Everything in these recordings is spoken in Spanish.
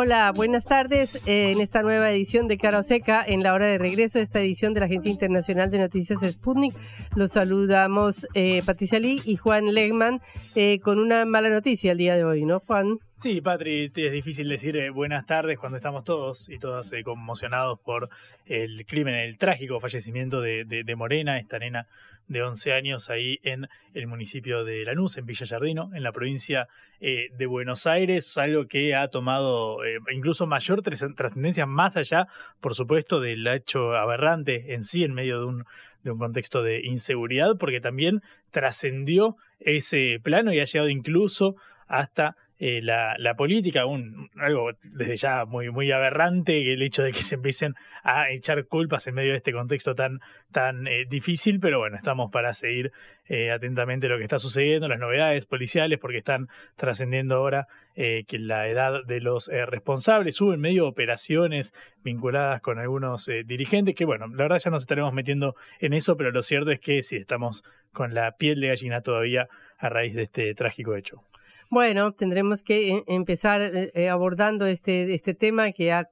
Hola, buenas tardes. Eh, en esta nueva edición de Cara Seca, en la hora de regreso, esta edición de la Agencia Internacional de Noticias Sputnik, los saludamos eh, Patricia Lee y Juan Legman eh, con una mala noticia el día de hoy, ¿no, Juan? Sí, Patri, es difícil decir buenas tardes cuando estamos todos y todas conmocionados por el crimen, el trágico fallecimiento de, de Morena, esta nena de 11 años ahí en el municipio de Lanús, en Villa Yardino, en la provincia eh, de Buenos Aires, algo que ha tomado eh, incluso mayor trascendencia más allá, por supuesto, del hecho aberrante en sí, en medio de un, de un contexto de inseguridad, porque también trascendió ese plano y ha llegado incluso hasta eh, la, la, política, un, algo desde ya muy, muy aberrante, el hecho de que se empiecen a echar culpas en medio de este contexto tan, tan eh, difícil, pero bueno, estamos para seguir eh, atentamente lo que está sucediendo, las novedades policiales, porque están trascendiendo ahora que la edad de los responsables, hubo en medio operaciones vinculadas con algunos dirigentes, que bueno, la verdad ya nos estaremos metiendo en eso, pero lo cierto es que sí, estamos con la piel de gallina todavía a raíz de este trágico hecho. Bueno, tendremos que eh, empezar eh, eh, abordando este, este tema que ha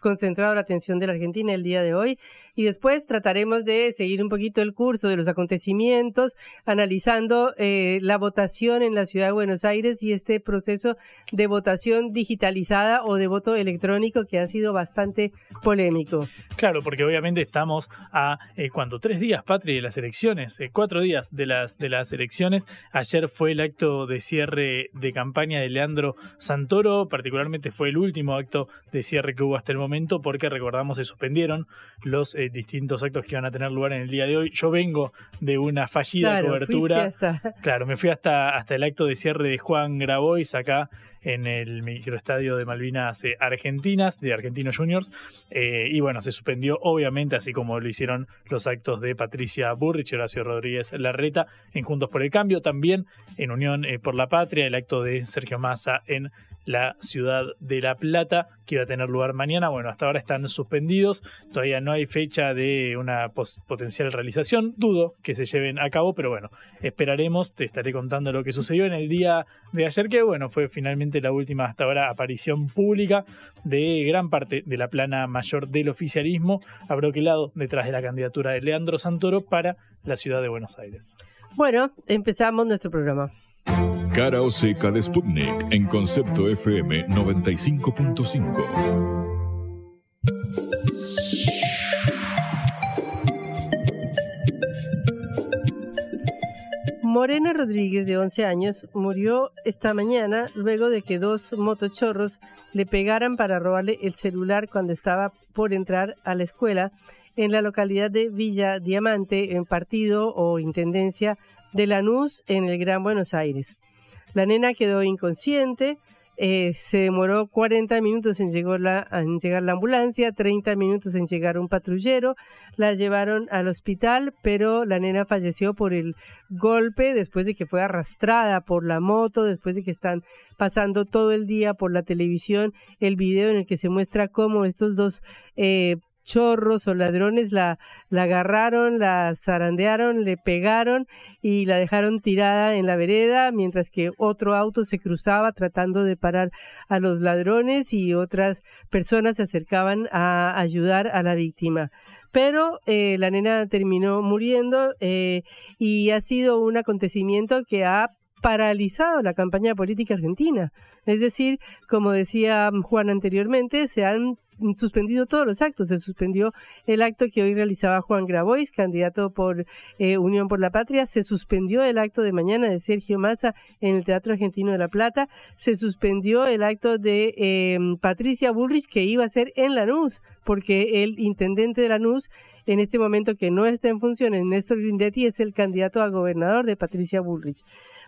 concentrado la atención de la Argentina el día de hoy y después trataremos de seguir un poquito el curso de los acontecimientos, analizando eh, la votación en la ciudad de Buenos Aires y este proceso de votación digitalizada o de voto electrónico que ha sido bastante polémico. Claro, porque obviamente estamos a eh, cuando tres días, Patri, de las elecciones, eh, cuatro días de las de las elecciones. Ayer fue el acto de cierre de campaña de Leandro Santoro, particularmente fue el último acto de cierre que hubo hasta el momento, porque recordamos se suspendieron los eh, distintos actos que iban a tener lugar en el día de hoy. Yo vengo de una fallida cobertura. Claro, me fui hasta, hasta el acto de cierre de Juan Grabois acá en el microestadio de Malvinas eh, Argentinas, de Argentinos Juniors. Eh, y bueno, se suspendió, obviamente, así como lo hicieron los actos de Patricia Burrich y Horacio Rodríguez Larreta en Juntos por el Cambio. También en Unión por la Patria, el acto de Sergio Massa en la ciudad de La Plata, que iba a tener lugar mañana. Bueno, hasta ahora están suspendidos, todavía no hay fecha de una potencial realización, dudo que se lleven a cabo, pero bueno, esperaremos, te estaré contando lo que sucedió en el día de ayer, que bueno, fue finalmente la última hasta ahora aparición pública de gran parte de la plana mayor del oficialismo, abroquelado detrás de la candidatura de Leandro Santoro para la ciudad de Buenos Aires. Bueno, empezamos nuestro programa. Cara o seca de Sputnik en concepto FM 95.5. Morena Rodríguez, de 11 años, murió esta mañana luego de que dos motochorros le pegaran para robarle el celular cuando estaba por entrar a la escuela en la localidad de Villa Diamante, en partido o intendencia de Lanús, en el Gran Buenos Aires. La nena quedó inconsciente, eh, se demoró 40 minutos en llegar, la, en llegar la ambulancia, 30 minutos en llegar un patrullero, la llevaron al hospital, pero la nena falleció por el golpe después de que fue arrastrada por la moto, después de que están pasando todo el día por la televisión el video en el que se muestra cómo estos dos eh, chorros o ladrones la, la agarraron, la zarandearon, le pegaron y la dejaron tirada en la vereda, mientras que otro auto se cruzaba tratando de parar a los ladrones y otras personas se acercaban a ayudar a la víctima. Pero eh, la nena terminó muriendo eh, y ha sido un acontecimiento que ha paralizado la campaña política argentina. Es decir, como decía Juan anteriormente, se han suspendido todos los actos. Se suspendió el acto que hoy realizaba Juan Grabois, candidato por eh, Unión por la Patria. Se suspendió el acto de mañana de Sergio Massa en el Teatro Argentino de La Plata. Se suspendió el acto de em, Patricia Bullrich que iba a ser en Lanús, porque el intendente de Lanús en este momento que no está en funciones, Néstor Grindetti, es el candidato a gobernador de Patricia Bullrich.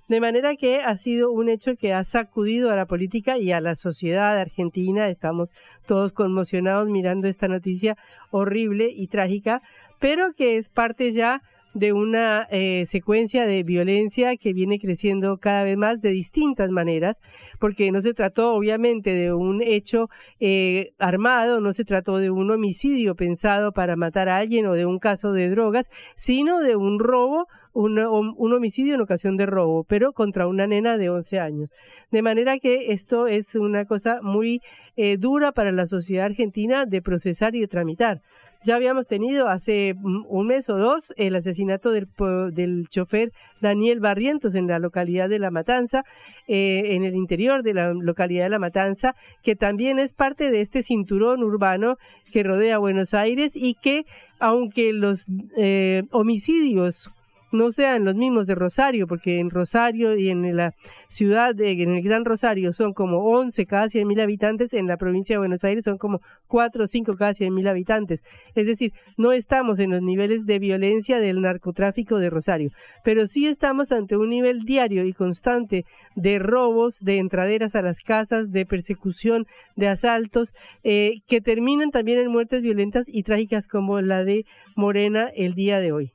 De manera que ha sido un hecho que ha sacudido a la política y a la sociedad argentina. Estamos todos conmocionados mirando esta noticia horrible y trágica, pero que es parte ya de una eh, secuencia de violencia que viene creciendo cada vez más de distintas maneras, porque no se trató obviamente de un hecho eh, armado, no se trató de un homicidio pensado para matar a alguien o de un caso de drogas, sino de un robo un, un, homicidio en ocasión de robo, pero contra una nena de 11 años. De manera que esto es una cosa muy eh, dura para la sociedad argentina de procesar y de tramitar. Ya habíamos tenido hace un mes o dos el asesinato del, del chofer Daniel Barrientos en la localidad de La Matanza, eh, en el interior de la localidad de La Matanza, que también es parte de este cinturón urbano que rodea Buenos Aires y que, aunque los eh, homicidios no sean los mismos de Rosario, porque en Rosario y en la ciudad, de, en el Gran Rosario, son como 11 cada 100 mil habitantes, en la provincia de Buenos Aires son como 4 o 5 cada 100 mil habitantes. Es decir, no estamos en los niveles de violencia del narcotráfico de Rosario, pero sí estamos ante un nivel diario y constante de robos, de entraderas a las casas, de persecución, de asaltos, eh, que terminan también en muertes violentas y trágicas como la de Morena el día de hoy.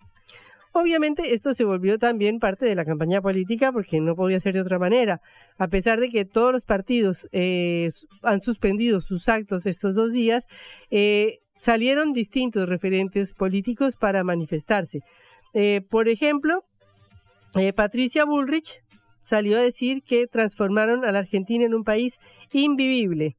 Obviamente esto se volvió también parte de la campaña política porque no podía ser de otra manera. A pesar de que todos los partidos eh, han suspendido sus actos estos dos días, eh, salieron distintos referentes políticos para manifestarse. Eh, por ejemplo, Patricia Bullrich salió a decir que transformaron a la Argentina en un país invivible.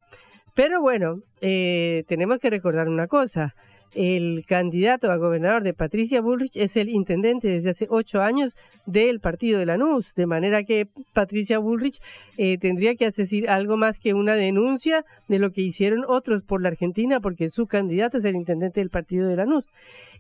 Pero bueno, tenemos que recordar una cosa el candidato a gobernador de Patricia Bullrich es el intendente desde hace ocho años del partido de Lanús, de manera que Patricia Bullrich eh, tendría que hacer algo más que una denuncia de lo que hicieron otros por la Argentina, porque su candidato es el intendente del partido de Lanús.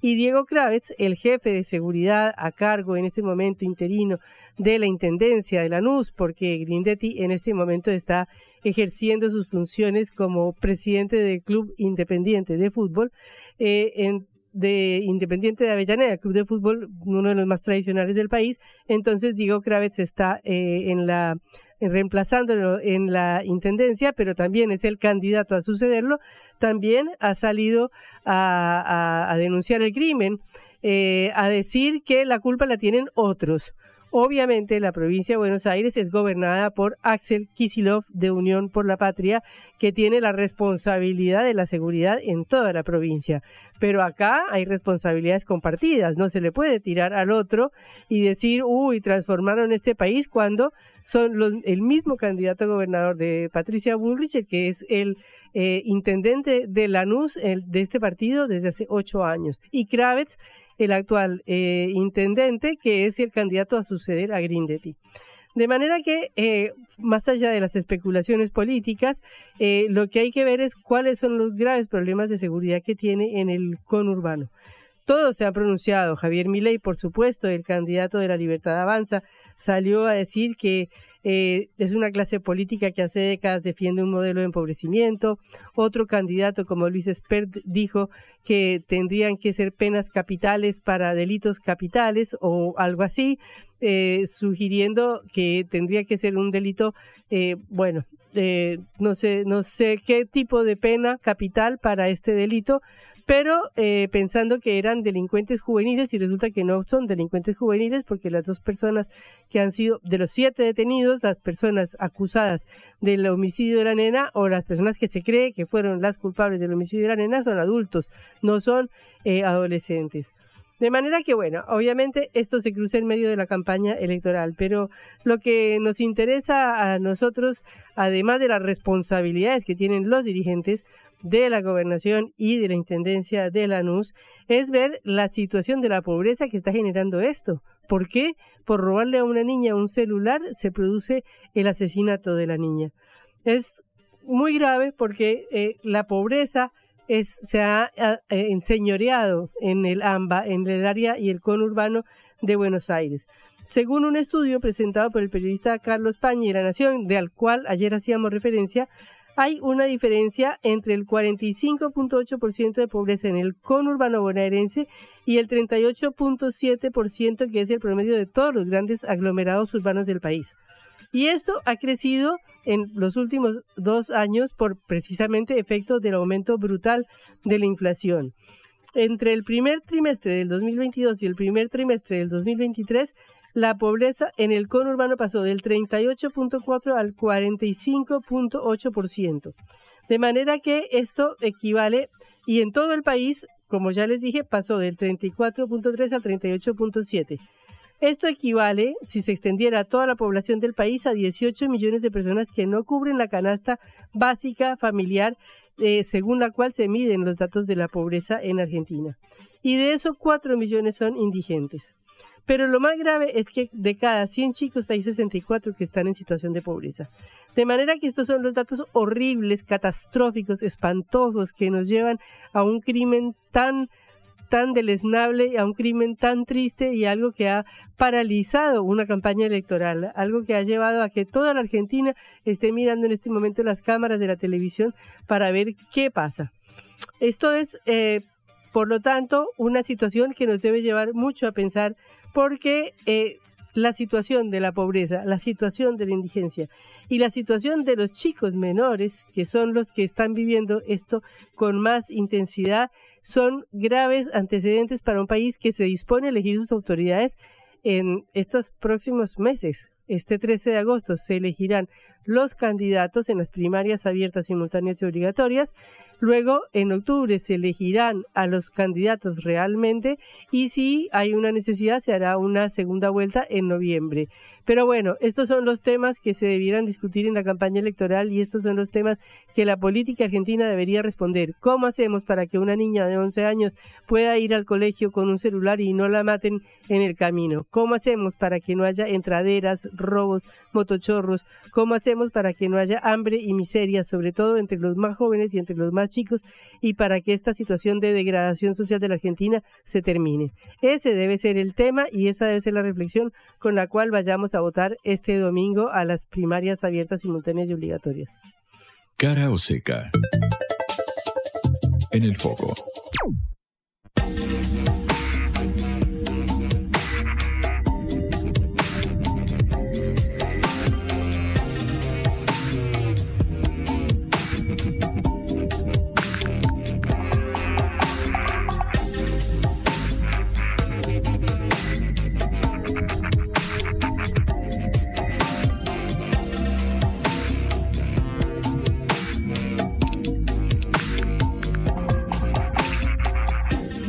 Y Diego Kravitz, el jefe de seguridad a cargo en este momento interino de la intendencia de Lanús, porque Grindetti en este momento está ejerciendo sus funciones como presidente del Club Independiente de Fútbol, eh, de Independiente de Avellaneda, Club de Fútbol, uno de los más tradicionales del país. Entonces, Diego Kravitz está eh, en la reemplazándolo en la intendencia, pero también es el candidato a sucederlo, también ha salido a, denunciar el crimen, eh, a decir que la culpa la tienen otros. Obviamente la provincia de Buenos Aires es gobernada por Axel Kisilov de Unión por la Patria, que tiene la responsabilidad de la seguridad en toda la provincia. Pero acá hay responsabilidades compartidas, no se le puede tirar al otro y decir, uy, transformaron este país cuando son el mismo candidato a gobernador de Patricia Bullrich, que es el eh, intendente de Lanús de este partido desde hace ocho años. Y Kravitz el actual eh, intendente, que es el candidato a suceder a Grindetti. De manera que, eh, más allá de las especulaciones políticas, eh, lo que hay que ver es cuáles son los graves problemas de seguridad que tiene en el conurbano. Todos se han pronunciado. Javier Milei, por supuesto, el candidato de la Libertad Avanza, salió a decir que eh, es una clase política que hace décadas defiende un modelo de empobrecimiento. Otro candidato como Luis Espert dijo que tendrían que ser penas capitales para delitos capitales o algo así, eh, sugiriendo que tendría que ser un delito, eh, bueno, no sé, no sé qué tipo de pena capital para este delito, pero eh, pensando que eran delincuentes juveniles y resulta que no son delincuentes juveniles porque las dos personas que han sido, de los siete detenidos, las personas acusadas del homicidio de la nena o las personas que se cree que fueron las culpables del homicidio de la nena son adultos, no son eh, adolescentes. De manera que, bueno, obviamente esto se cruza en medio de la campaña electoral, pero lo que nos interesa a nosotros, además de las responsabilidades que tienen los dirigentes, de la gobernación y de la intendencia de Lanús es ver la situación de la pobreza que está generando esto. ¿Por qué? Por robarle a una niña un celular se produce el asesinato de la niña. Es muy grave porque eh, la pobreza se ha eh, enseñoreado en el AMBA, en el área y el conurbano de Buenos Aires. Según un estudio presentado por el periodista Carlos Pañi de La Nación, del cual ayer hacíamos referencia, hay una diferencia entre el 45.8% de pobreza en el conurbano bonaerense y el 38.7% que es el promedio de todos los grandes aglomerados urbanos del país. Y esto ha crecido en los últimos dos años por precisamente efecto del aumento brutal de la inflación. Entre el primer trimestre del 2022 y el primer trimestre del 2023, la pobreza en el conurbano pasó del 38.4 al 45.8%. De manera que esto equivale, y en todo el país, como ya les dije, pasó del 34.3 al 38.7. Esto equivale, si se extendiera a toda la población del país, a 18 millones de personas que no cubren la canasta básica familiar, eh, según la cual se miden los datos de la pobreza en Argentina. Y de esos 4 millones son indigentes. Pero lo más grave es que de cada 100 chicos hay 64 que están en situación de pobreza. De manera que estos son los datos horribles, catastróficos, espantosos que nos llevan a un crimen tan tan deleznable, a un crimen tan triste y algo que ha paralizado una campaña electoral, algo que ha llevado a que toda la Argentina esté mirando en este momento las cámaras de la televisión para ver qué pasa. Esto es, eh, por lo tanto, una situación que nos debe llevar mucho a pensar porque eh, la situación de la pobreza, la situación de la indigencia y la situación de los chicos menores, que son los que están viviendo esto con más intensidad, son graves antecedentes para un país que se dispone a elegir sus autoridades en estos próximos meses. Este 13 de agosto se elegirán los candidatos en las primarias abiertas, simultáneas y obligatorias. Luego, en octubre, se elegirán a los candidatos realmente y si hay una necesidad, se hará una segunda vuelta en noviembre. Pero bueno, estos son los temas que se debieran discutir en la campaña electoral y estos son los temas que la política argentina debería responder. ¿Cómo hacemos para que una niña de 11 años pueda ir al colegio con un celular y no la maten en el camino? ¿Cómo hacemos para que no haya entraderas, robos, motochorros? ¿Cómo hacemos para que no haya hambre y miseria, sobre todo entre los más jóvenes y entre los más chicos, y para que esta situación de degradación social de la Argentina se termine. Ese debe ser el tema y esa debe ser la reflexión con la cual vayamos a votar este domingo a las primarias abiertas, simultáneas y obligatorias. Cara o seca. En el foco.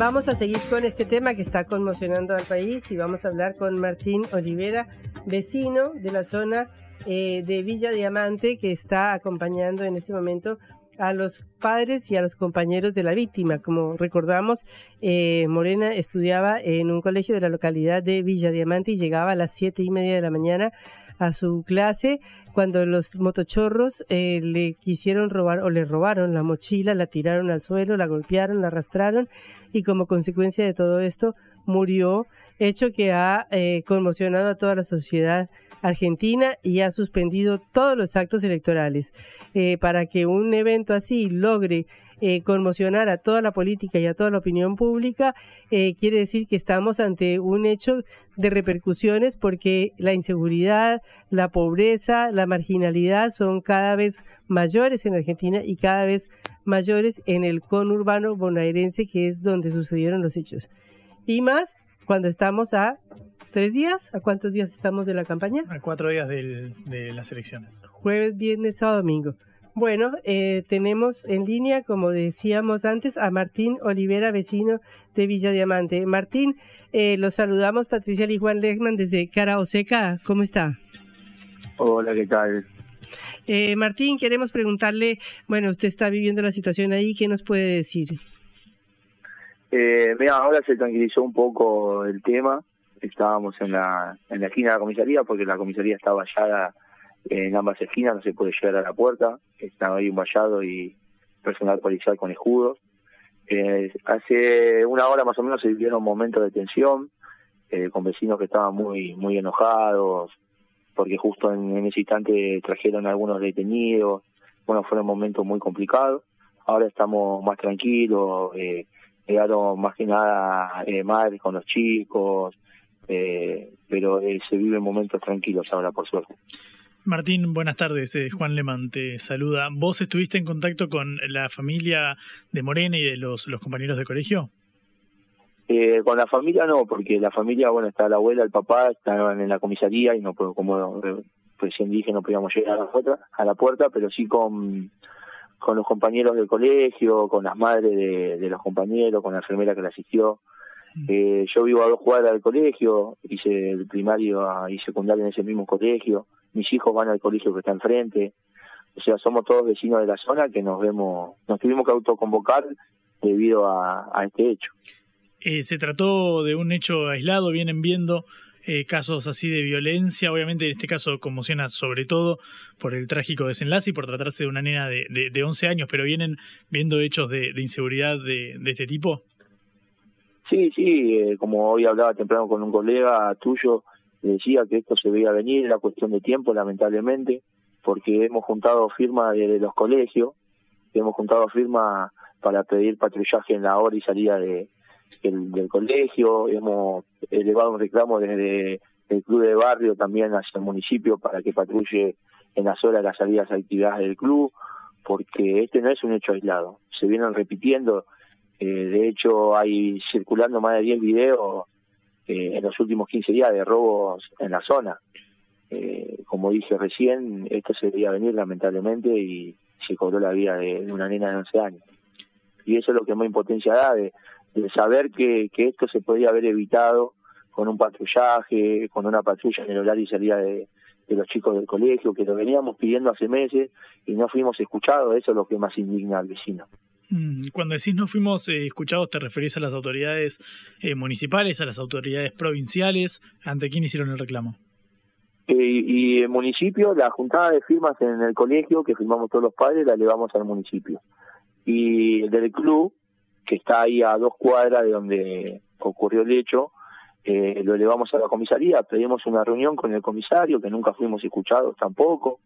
Vamos a seguir con este tema que está conmocionando al país y vamos a hablar con Martín Olivera, vecino de la zona eh, de Villa Diamante, que está acompañando en este momento a los padres y a los compañeros de la víctima. Como recordamos, eh, Morena estudiaba en un colegio de la localidad de Villa Diamante y llegaba a las siete y media de la mañana a su clase cuando los motochorros eh, le quisieron robar o le robaron la mochila, la tiraron al suelo, la golpearon, la arrastraron y como consecuencia de todo esto murió, hecho que ha eh, conmocionado a toda la sociedad argentina y ha suspendido todos los actos electorales. Eh, para que un evento así logre eh, conmocionar a toda la política y a toda la opinión pública, eh, quiere decir que estamos ante un hecho de repercusiones porque la inseguridad, la pobreza, la marginalidad son cada vez mayores en Argentina y cada vez mayores en el conurbano bonaerense, que es donde sucedieron los hechos. Y más cuando estamos a tres días, ¿a cuántos días estamos de la campaña? A cuatro días de las elecciones. Jueves, viernes, sábado, domingo. Bueno, eh, tenemos en línea, como decíamos antes, a Martín Olivera, vecino de Villa Diamante. Martín, eh, los saludamos, Patricia y Juan Lehmann desde Cara Oseca. ¿Cómo está? Hola, ¿qué tal? Eh, Martín, queremos preguntarle, bueno, usted está viviendo la situación ahí, ¿qué nos puede decir? Eh, mira, ahora se tranquilizó un poco el tema. Estábamos en la, en la esquina de la comisaría porque la comisaría está vallada en ambas esquinas, no se puede llegar a la puerta. Estaba ahí un vallado y personal policial con escudos. Eh, hace una hora más o menos se vivieron momentos de tensión eh, con vecinos que estaban muy muy enojados porque justo en, ese instante trajeron algunos detenidos. Bueno, fueron momentos muy complicados. Ahora estamos más tranquilos. Eh, llegaron más que nada eh, madres con los chicos, eh, pero eh, se viven momentos tranquilos ahora, por suerte. Martín, buenas tardes. Eh, Juan Lemán te saluda. ¿Vos estuviste en contacto con la familia de Morena y de los, los compañeros de colegio? Eh, con la familia no, porque la familia, bueno, está la abuela, el papá, estaban en la comisaría y no como recién dije, no podíamos llegar a la puerta, a la puerta pero sí con, con los compañeros del colegio, con las madres de, de los compañeros, con la enfermera que la asistió. Eh, yo vivo a dos cuadras del colegio, hice el primario y secundario en ese mismo colegio, mis hijos van al colegio que está enfrente, o sea, somos todos vecinos de la zona que nos vemos, nos tuvimos que autoconvocar debido a, a este hecho. Eh, se trató de un hecho aislado, vienen viendo eh, casos así de violencia, obviamente en este caso conmociona sobre todo por el trágico desenlace y por tratarse de una nena de, de, de 11 años, pero vienen viendo hechos de, de inseguridad de, de este tipo. Sí, sí, eh, como hoy hablaba temprano con un colega tuyo, decía que esto se veía venir, era cuestión de tiempo, lamentablemente, porque hemos juntado firmas de, los colegios, hemos juntado firmas para pedir patrullaje en la hora y salida de, del, del colegio, hemos elevado un reclamo desde el club de barrio también hacia el municipio para que patrulle en las horas las salidas a actividades del club, porque este no es un hecho aislado, se vienen repitiendo eh, de hecho, hay circulando más de 10 videos eh, en los últimos 15 días de robos en la zona. Eh, como dije recién, esto se debía venir lamentablemente y se cobró la vida de, una nena de 11 años. Y eso es lo que más impotencia da, de, saber que, que, esto se podía haber evitado con un patrullaje, con una patrulla en el horario y salida de los chicos del colegio, que lo veníamos pidiendo hace meses y no fuimos escuchados, eso es lo que más indigna al vecino. Mm, cuando decís no fuimos eh, escuchados, ¿te referís a las autoridades eh, municipales, a las autoridades provinciales? ¿Ante quién hicieron el reclamo? Eh, y el municipio, la juntada de firmas en el colegio, que firmamos todos los padres, la elevamos al municipio. Y del club, que está ahí a dos cuadras de donde ocurrió el hecho, lo elevamos a la comisaría, pedimos una reunión con el comisario, que nunca fuimos escuchados tampoco.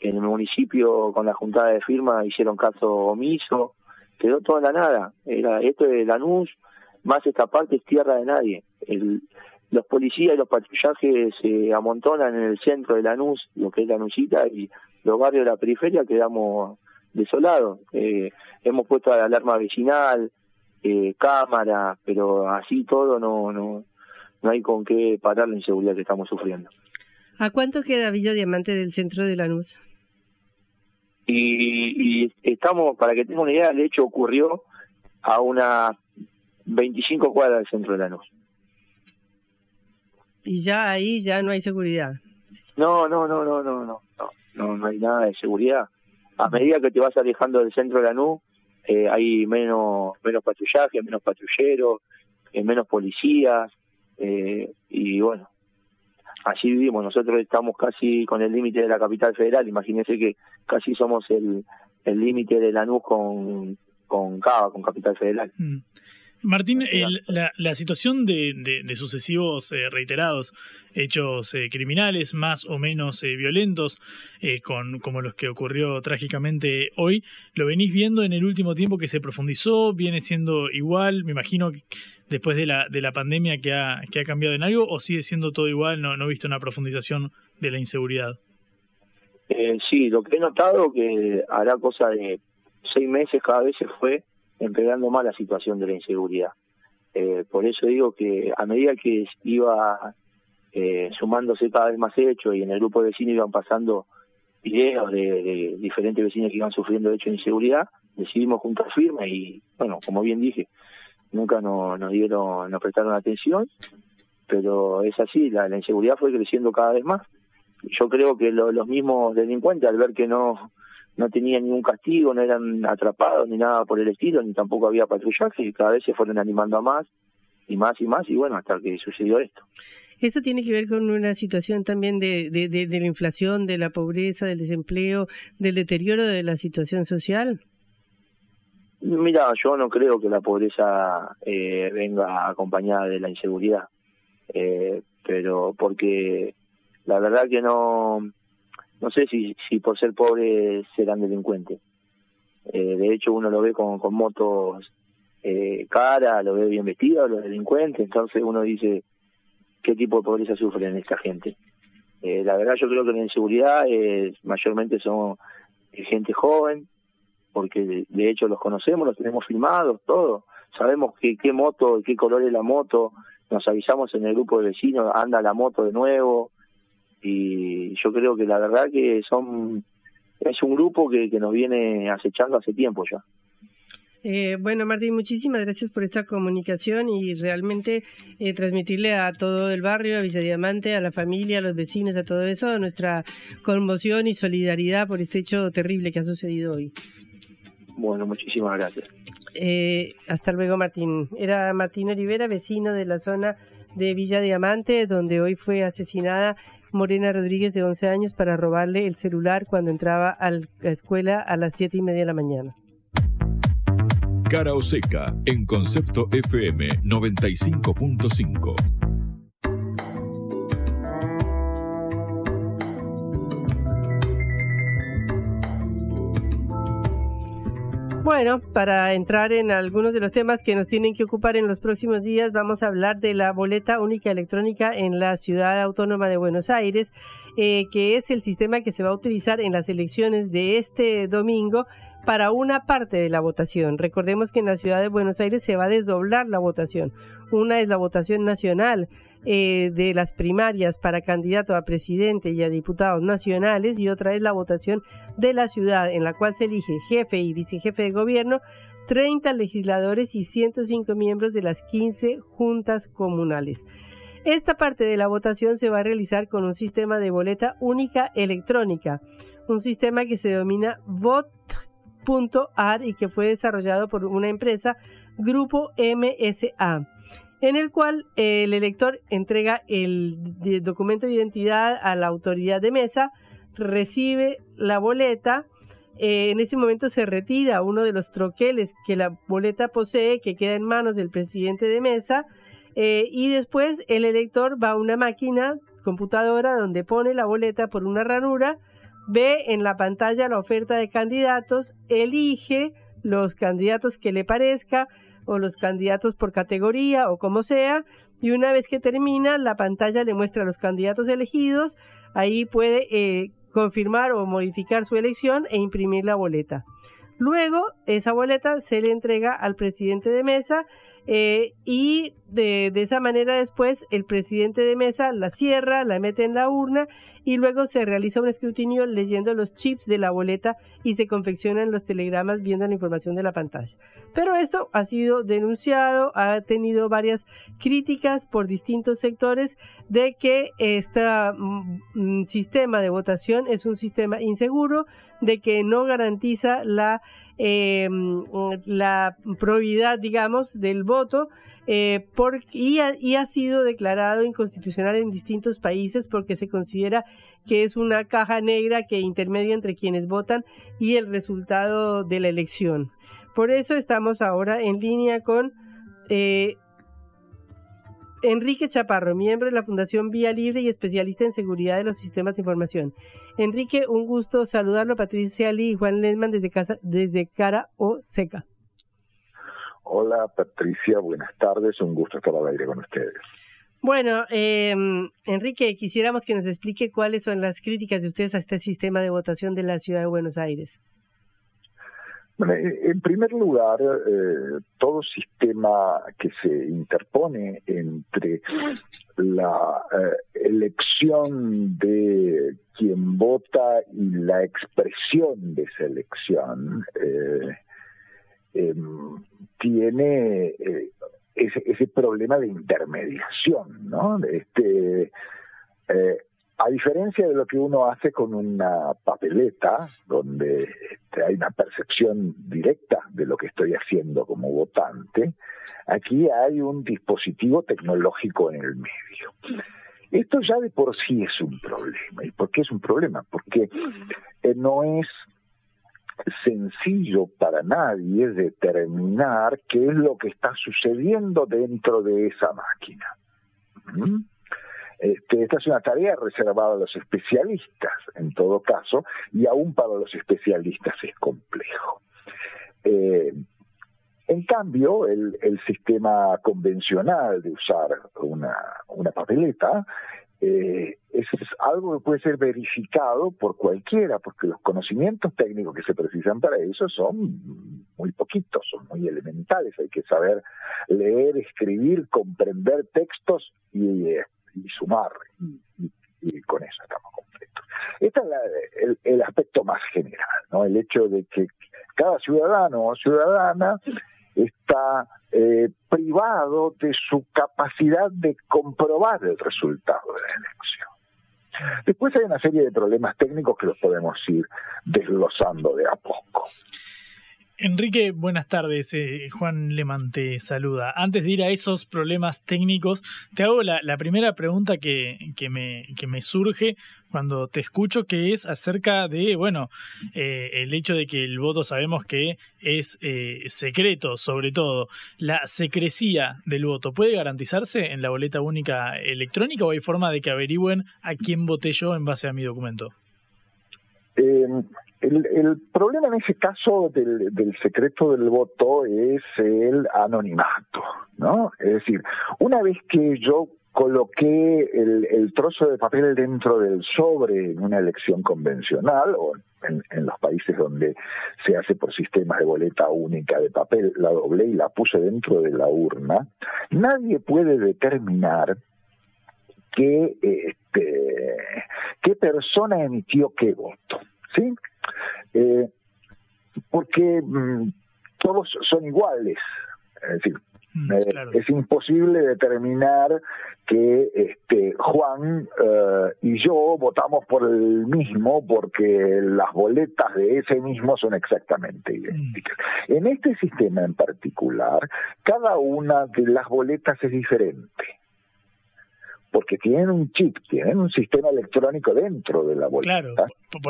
En el municipio, con la juntada de firmas, hicieron caso omiso quedó todo en la nada. Era esto de Lanús, más esta parte es tierra de nadie. El, los policías y los patrullajes se amontonan en el centro de Lanús, lo que es Lanúsita, y los barrios de la periferia quedamos desolados. Eh, hemos puesto la alarma vecinal, eh, cámara, pero así todo no, no, no hay con qué parar la inseguridad que estamos sufriendo. ¿A cuánto queda Villa Diamante del centro de Lanús? Y, y, estamos, para que tengan una idea, el hecho ocurrió a unas 25 cuadras del centro de Lanús. Y ya ahí ya no hay seguridad. No, no, no, no, no, no, no, no, hay nada de seguridad. A medida que te vas alejando del centro de Lanús, eh, hay menos menos patrullaje, menos patrulleros, eh, menos policías, eh, y bueno, así vivimos. Nosotros estamos casi con el límite de la capital federal. Imagínense que casi somos el límite de Lanús con, con Cava, con capital federal. Mm. Martín, el, la, la, situación de, de, de sucesivos eh, reiterados hechos eh, criminales más o menos eh, violentos, eh, con, como los que ocurrió trágicamente hoy, ¿lo venís viendo en el último tiempo que se profundizó? ¿Viene siendo igual? Me imagino que después de la, de la pandemia que ha, que ha cambiado en algo, o sigue siendo todo igual? No, no he visto una profundización de la inseguridad. sí, lo que he notado que hará cosa de seis meses cada vez se fue empeorando más la situación de la inseguridad. Eh, por eso digo que a medida que iba eh, sumándose cada vez más hechos y en el grupo de vecinos iban pasando videos de, de, diferentes vecinos que iban sufriendo hechos de inseguridad, decidimos juntar firme y, bueno, como bien dije, nunca nos, nos dieron, nos prestaron atención, pero es así, la, la inseguridad fue creciendo cada vez más yo creo que los mismos delincuentes, al ver que no no tenían ningún castigo, no eran atrapados ni nada por el estilo, ni tampoco había patrullaje, y cada vez se fueron animando a más y más y más, y bueno, hasta que sucedió esto. ¿Eso tiene que ver con una situación también de, de, de la inflación, de la pobreza, del desempleo, del deterioro de la situación social? Mira, yo no creo que la pobreza eh, venga acompañada de la inseguridad, eh, pero porque la verdad que no, no sé si, si por ser pobre serán delincuentes. Eh, de hecho, uno lo ve con, con motos eh, cara, lo ve bien vestido, los delincuentes, entonces uno dice, ¿qué tipo de pobreza sufren esta gente? Eh, la verdad yo creo que la inseguridad es, mayormente son gente joven, porque de, hecho los conocemos, los tenemos filmados, todo. Sabemos qué, qué moto, qué color es la moto, nos avisamos en el grupo de vecinos, anda la moto de nuevo, y yo creo que la verdad que son es un grupo que, nos viene acechando hace tiempo ya. Eh, bueno, Martín, muchísimas gracias por esta comunicación y realmente eh, transmitirle a todo el barrio, a Villa Diamante, a la familia, a los vecinos, a todo eso, nuestra conmoción y solidaridad por este hecho terrible que ha sucedido hoy. Bueno, muchísimas gracias. Eh, hasta luego, Martín. Era Martín Olivera, vecino de la zona de Villa Diamante, donde hoy fue asesinada Morena Rodríguez, de 11 años, para robarle el celular cuando entraba a la escuela a las 7 y media de la mañana. Cara o seca en Concepto FM 95.5. Bueno, para entrar en algunos de los temas que nos tienen que ocupar en los próximos días, vamos a hablar de la boleta única electrónica en la ciudad autónoma de Buenos Aires, eh, que es el sistema que se va a utilizar en las elecciones de este domingo para una parte de la votación. Recordemos que en la ciudad de Buenos Aires se va a desdoblar la votación. Una es la votación nacional eh, de las primarias para candidato a presidente y a diputados nacionales y otra es la votación de la ciudad en la cual se elige jefe y vicejefe de gobierno, 30 legisladores y 105 miembros de las 15 juntas comunales. Esta parte de la votación se va a realizar con un sistema de boleta única electrónica, un sistema que se denomina VOT .ar y que fue desarrollado por una empresa Grupo MSA, en el cual el elector entrega el documento de identidad a la autoridad de mesa, recibe la boleta, eh, en ese momento se retira uno de los troqueles que la boleta posee, que queda en manos del presidente de mesa, eh, y después el elector va a una máquina computadora donde pone la boleta por una ranura, ve en la pantalla la oferta de candidatos, elige los candidatos que le parezca o los candidatos por categoría o como sea, y una vez que termina, la pantalla le muestra los candidatos elegidos, ahí puede eh, confirmar o modificar su elección e imprimir la boleta. Luego, esa boleta se le entrega al presidente de mesa eh, y de, de, esa manera después el presidente de mesa la cierra, la mete en la urna y luego se realiza un escrutinio leyendo los chips de la boleta y se confeccionan los telegramas viendo la información de la pantalla. Pero esto ha sido denunciado, ha tenido varias críticas por distintos sectores de que este sistema de votación es un sistema inseguro, de que no garantiza la eh, la probidad, digamos, del voto eh, y, ha, y, ha, sido declarado inconstitucional en distintos países porque se considera que es una caja negra que intermedia entre quienes votan y el resultado de la elección. Por eso estamos ahora en línea con eh, Enrique Chaparro, miembro de la Fundación Vía Libre y especialista en seguridad de los sistemas de información. Enrique, un gusto saludarlo. Patricia Lee y Juan Lesman desde, casa, desde Cara o Seca. Hola Patricia, buenas tardes, un gusto estar al aire con ustedes. Bueno, eh, Enrique, quisiéramos que nos explique cuáles son las críticas de ustedes a este sistema de votación de la ciudad de Buenos Aires. Bueno, en primer lugar, eh, todo sistema que se interpone entre la eh, elección de quien vota y la expresión de esa elección eh, em, tiene eh, ese, ese, problema de intermediación, ¿no? Este, a diferencia de lo que uno hace con una papeleta, donde este, hay una percepción directa de lo que estoy haciendo como votante, aquí hay un dispositivo tecnológico en el medio. Esto ya de por sí es un problema. ¿Y por qué es un problema? Porque eh, no es sencillo para nadie determinar qué es lo que está sucediendo dentro de esa máquina. ¿Mm? Este, esta es una tarea reservada a los especialistas, en todo caso, y aún para los especialistas es complejo. Eh, en cambio, el, sistema convencional de usar una, papeleta eh, es algo que puede ser verificado por cualquiera, porque los conocimientos técnicos que se precisan para eso son muy poquitos, son muy elementales. Hay que saber leer, escribir, comprender textos y eh, y sumar, y, con eso estamos completos. Este es el, aspecto más general, ¿no? El hecho de que cada ciudadano o ciudadana está eh, privado de su capacidad de comprobar el resultado de la elección. Después hay una serie de problemas técnicos que los podemos ir desglosando de a poco. Enrique, buenas tardes. Eh, Juan Leman te saluda. Antes de ir a esos problemas técnicos, te hago la, primera pregunta que, que, me, que me surge cuando te escucho, que es acerca de, bueno, eh, el hecho de que el voto sabemos que es eh, secreto, sobre todo. ¿La secrecía del voto puede garantizarse en la boleta única electrónica o hay forma de que averigüen a quién voté yo en base a mi documento? El, problema en ese caso del, secreto del voto es el anonimato, ¿no? Es decir, una vez que yo coloqué el, trozo de papel dentro del sobre en una elección convencional o en, en, los países donde se hace por sistemas de boleta única de papel, la doblé y la puse dentro de la urna, nadie puede determinar qué, este, qué persona emitió qué voto, ¿sí? eh, porque mm, todos son iguales. Es decir, mm, eh, es imposible determinar que este, Juan eh, y yo votamos por el mismo porque las boletas de ese mismo son exactamente idénticas. Mm. En este sistema en particular, cada una de las boletas es diferente porque tienen un chip, tienen un sistema electrónico dentro de la boleta. Claro,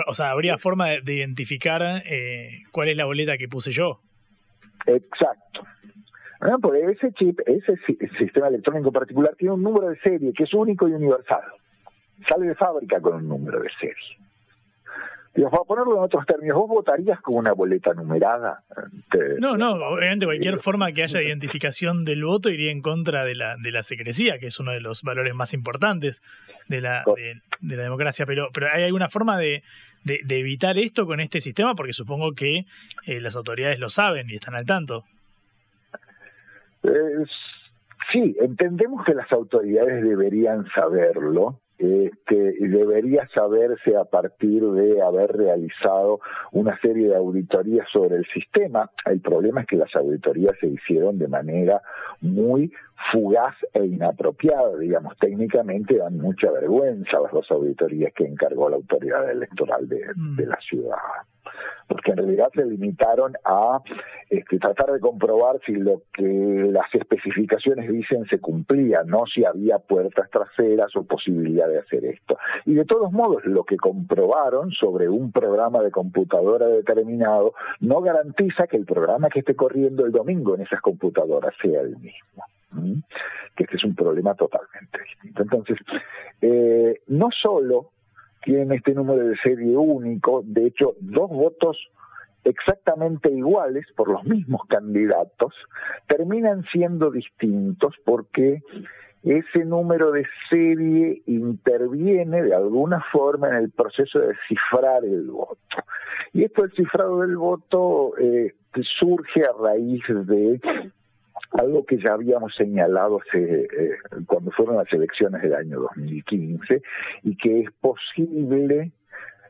o sea, habría forma de identificar eh, cuál es la boleta que puse yo. Exacto. Bueno, porque ese chip, ese sistema electrónico particular tiene un número de serie que es único y universal. Sale de fábrica con un número de serie. Para ponerlo en otros términos, ¿vos votarías con una boleta numerada? no, no, obviamente cualquier forma que haya identificación del voto iría en contra de la, de la secrecía, que es uno de los valores más importantes de la, de, la democracia. Pero, pero ¿hay alguna forma de, de, evitar esto con este sistema? Porque supongo que eh, las autoridades lo saben y están al tanto. sí, entendemos que las autoridades deberían saberlo este, debería saberse a partir de haber realizado una serie de auditorías sobre el sistema. El problema es que las auditorías se hicieron de manera muy fugaz e inapropiada, digamos, técnicamente dan mucha vergüenza las dos auditorías que encargó la autoridad electoral de, mm. de la ciudad porque en realidad se limitaron a este, tratar de comprobar si lo que las especificaciones dicen se cumplía, no si había puertas traseras o posibilidad de hacer esto. Y de todos modos, lo que comprobaron sobre un programa de computadora determinado no garantiza que el programa que esté corriendo el domingo en esas computadoras sea el mismo. que este es un problema totalmente distinto. Entonces, eh, no solo tienen este número de serie único, de hecho, dos votos exactamente iguales por los mismos candidatos, terminan siendo distintos porque ese número de serie interviene de alguna forma en el proceso de cifrar el voto. Y esto del cifrado del voto eh, surge a raíz de algo que ya habíamos señalado hace, eh, cuando fueron las elecciones del año 2015 y que es posible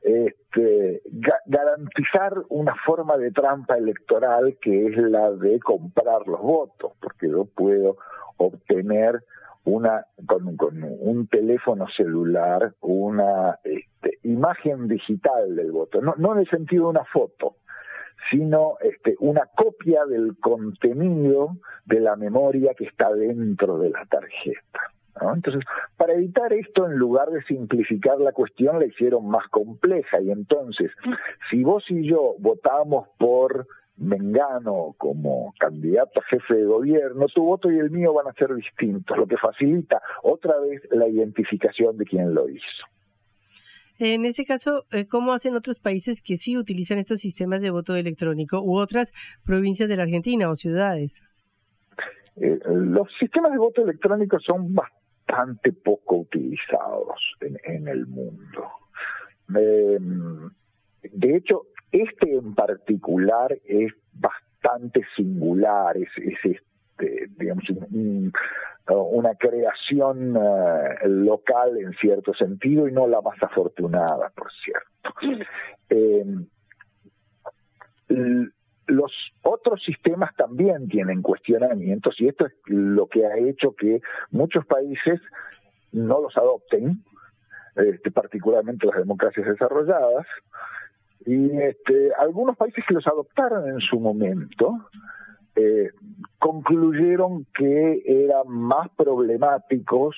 este, garantizar una forma de trampa electoral que es la de comprar los votos, porque yo puedo obtener una con, con un teléfono celular una este, imagen digital del voto, no, no en el sentido de una foto, sino este, una copia del contenido de la memoria que está dentro de la tarjeta. Entonces, para evitar esto, en lugar de simplificar la cuestión, la hicieron más compleja. Y entonces, si vos y yo votamos por Mengano como candidato a jefe de gobierno, tu voto y el mío van a ser distintos, lo que facilita otra vez la identificación de quien lo hizo. En ese caso, eh, ¿cómo hacen otros países que sí utilizan estos sistemas de voto electrónico u otras provincias de la Argentina o ciudades? Eh, los sistemas de voto electrónico son bastante poco utilizados en, el mundo. Em, de hecho, este en particular es bastante singular, es, este, digamos, una creación eh, local en cierto sentido y no la más afortunada, por cierto. Em, los otros sistemas también tienen cuestionamientos y esto es lo que ha hecho que muchos países no los adopten, este, particularmente las democracias desarrolladas, y este, algunos países que los adoptaron en su momento eh, concluyeron que eran más problemáticos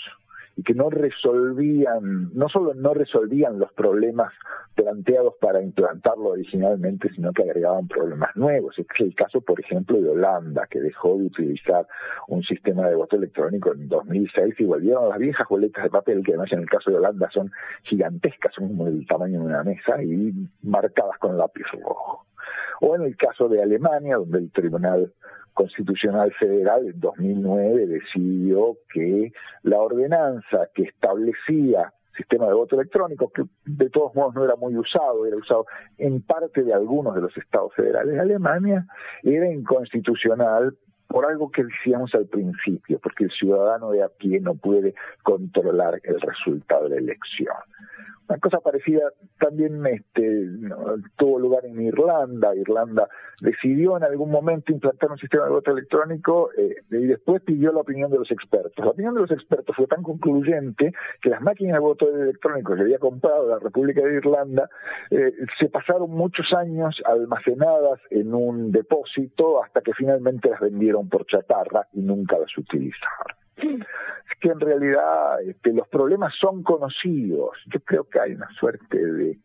y que no resolvían, no solo no resolvían los problemas planteados para implantarlo originalmente, sino que agregaban problemas nuevos. Este es el caso, por ejemplo, de Holanda, que dejó de utilizar un sistema de voto electrónico en 2006 y volvieron a las viejas boletas de papel, que además en el caso de Holanda son gigantescas, son como el tamaño de una mesa y marcadas con lápiz rojo. O en el caso de Alemania, donde el Tribunal Constitucional Federal en 2009 decidió que la ordenanza que establecía sistema de voto electrónico, que de todos modos no era muy usado, era usado en parte de algunos de los estados federales de Alemania, era inconstitucional por algo que decíamos al principio, porque el ciudadano de a pie no puede controlar el resultado de la elección. Una cosa parecida también este, tuvo lugar en Irlanda. Irlanda decidió en algún momento implantar un sistema de voto electrónico eh, y después pidió la opinión de los expertos. La opinión de los expertos fue tan concluyente que las máquinas de voto electrónico que había comprado la República de Irlanda eh, se pasaron muchos años almacenadas en un depósito hasta que finalmente las vendieron por chatarra y nunca las utilizaron que en realidad este, los problemas son conocidos. Yo creo que hay una suerte de,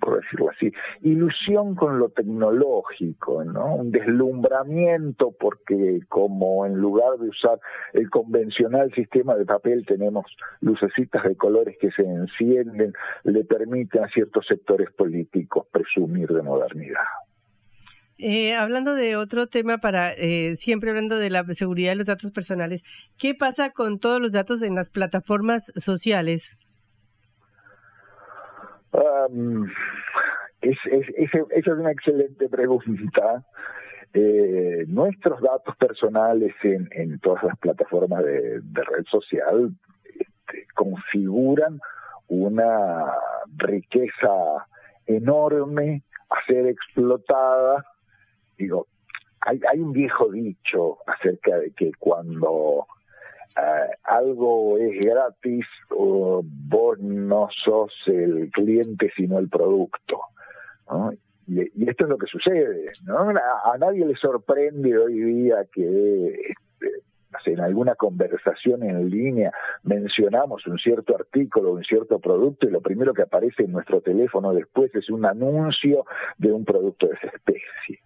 por decirlo así, ilusión con lo tecnológico, ¿no? Un deslumbramiento porque como en lugar de usar el convencional sistema de papel tenemos lucecitas de colores que se encienden, le permiten a ciertos sectores políticos presumir de modernidad. Eh, hablando de otro tema, para eh, siempre hablando de la seguridad de los datos personales, ¿qué pasa con todos los datos en las plataformas sociales? es, esa es una excelente pregunta. Eh, nuestros datos personales en, en todas las plataformas de, red social este, configuran una riqueza enorme a ser explotada digo, hay, hay un viejo dicho acerca de que cuando eh, algo es gratis, vos no sos el cliente sino el producto. Y, esto es lo que sucede. ¿no? A, nadie le sorprende hoy día que este, en alguna conversación en línea mencionamos un cierto artículo, un cierto producto y lo primero que aparece en nuestro teléfono después es un anuncio de un producto de esa especie.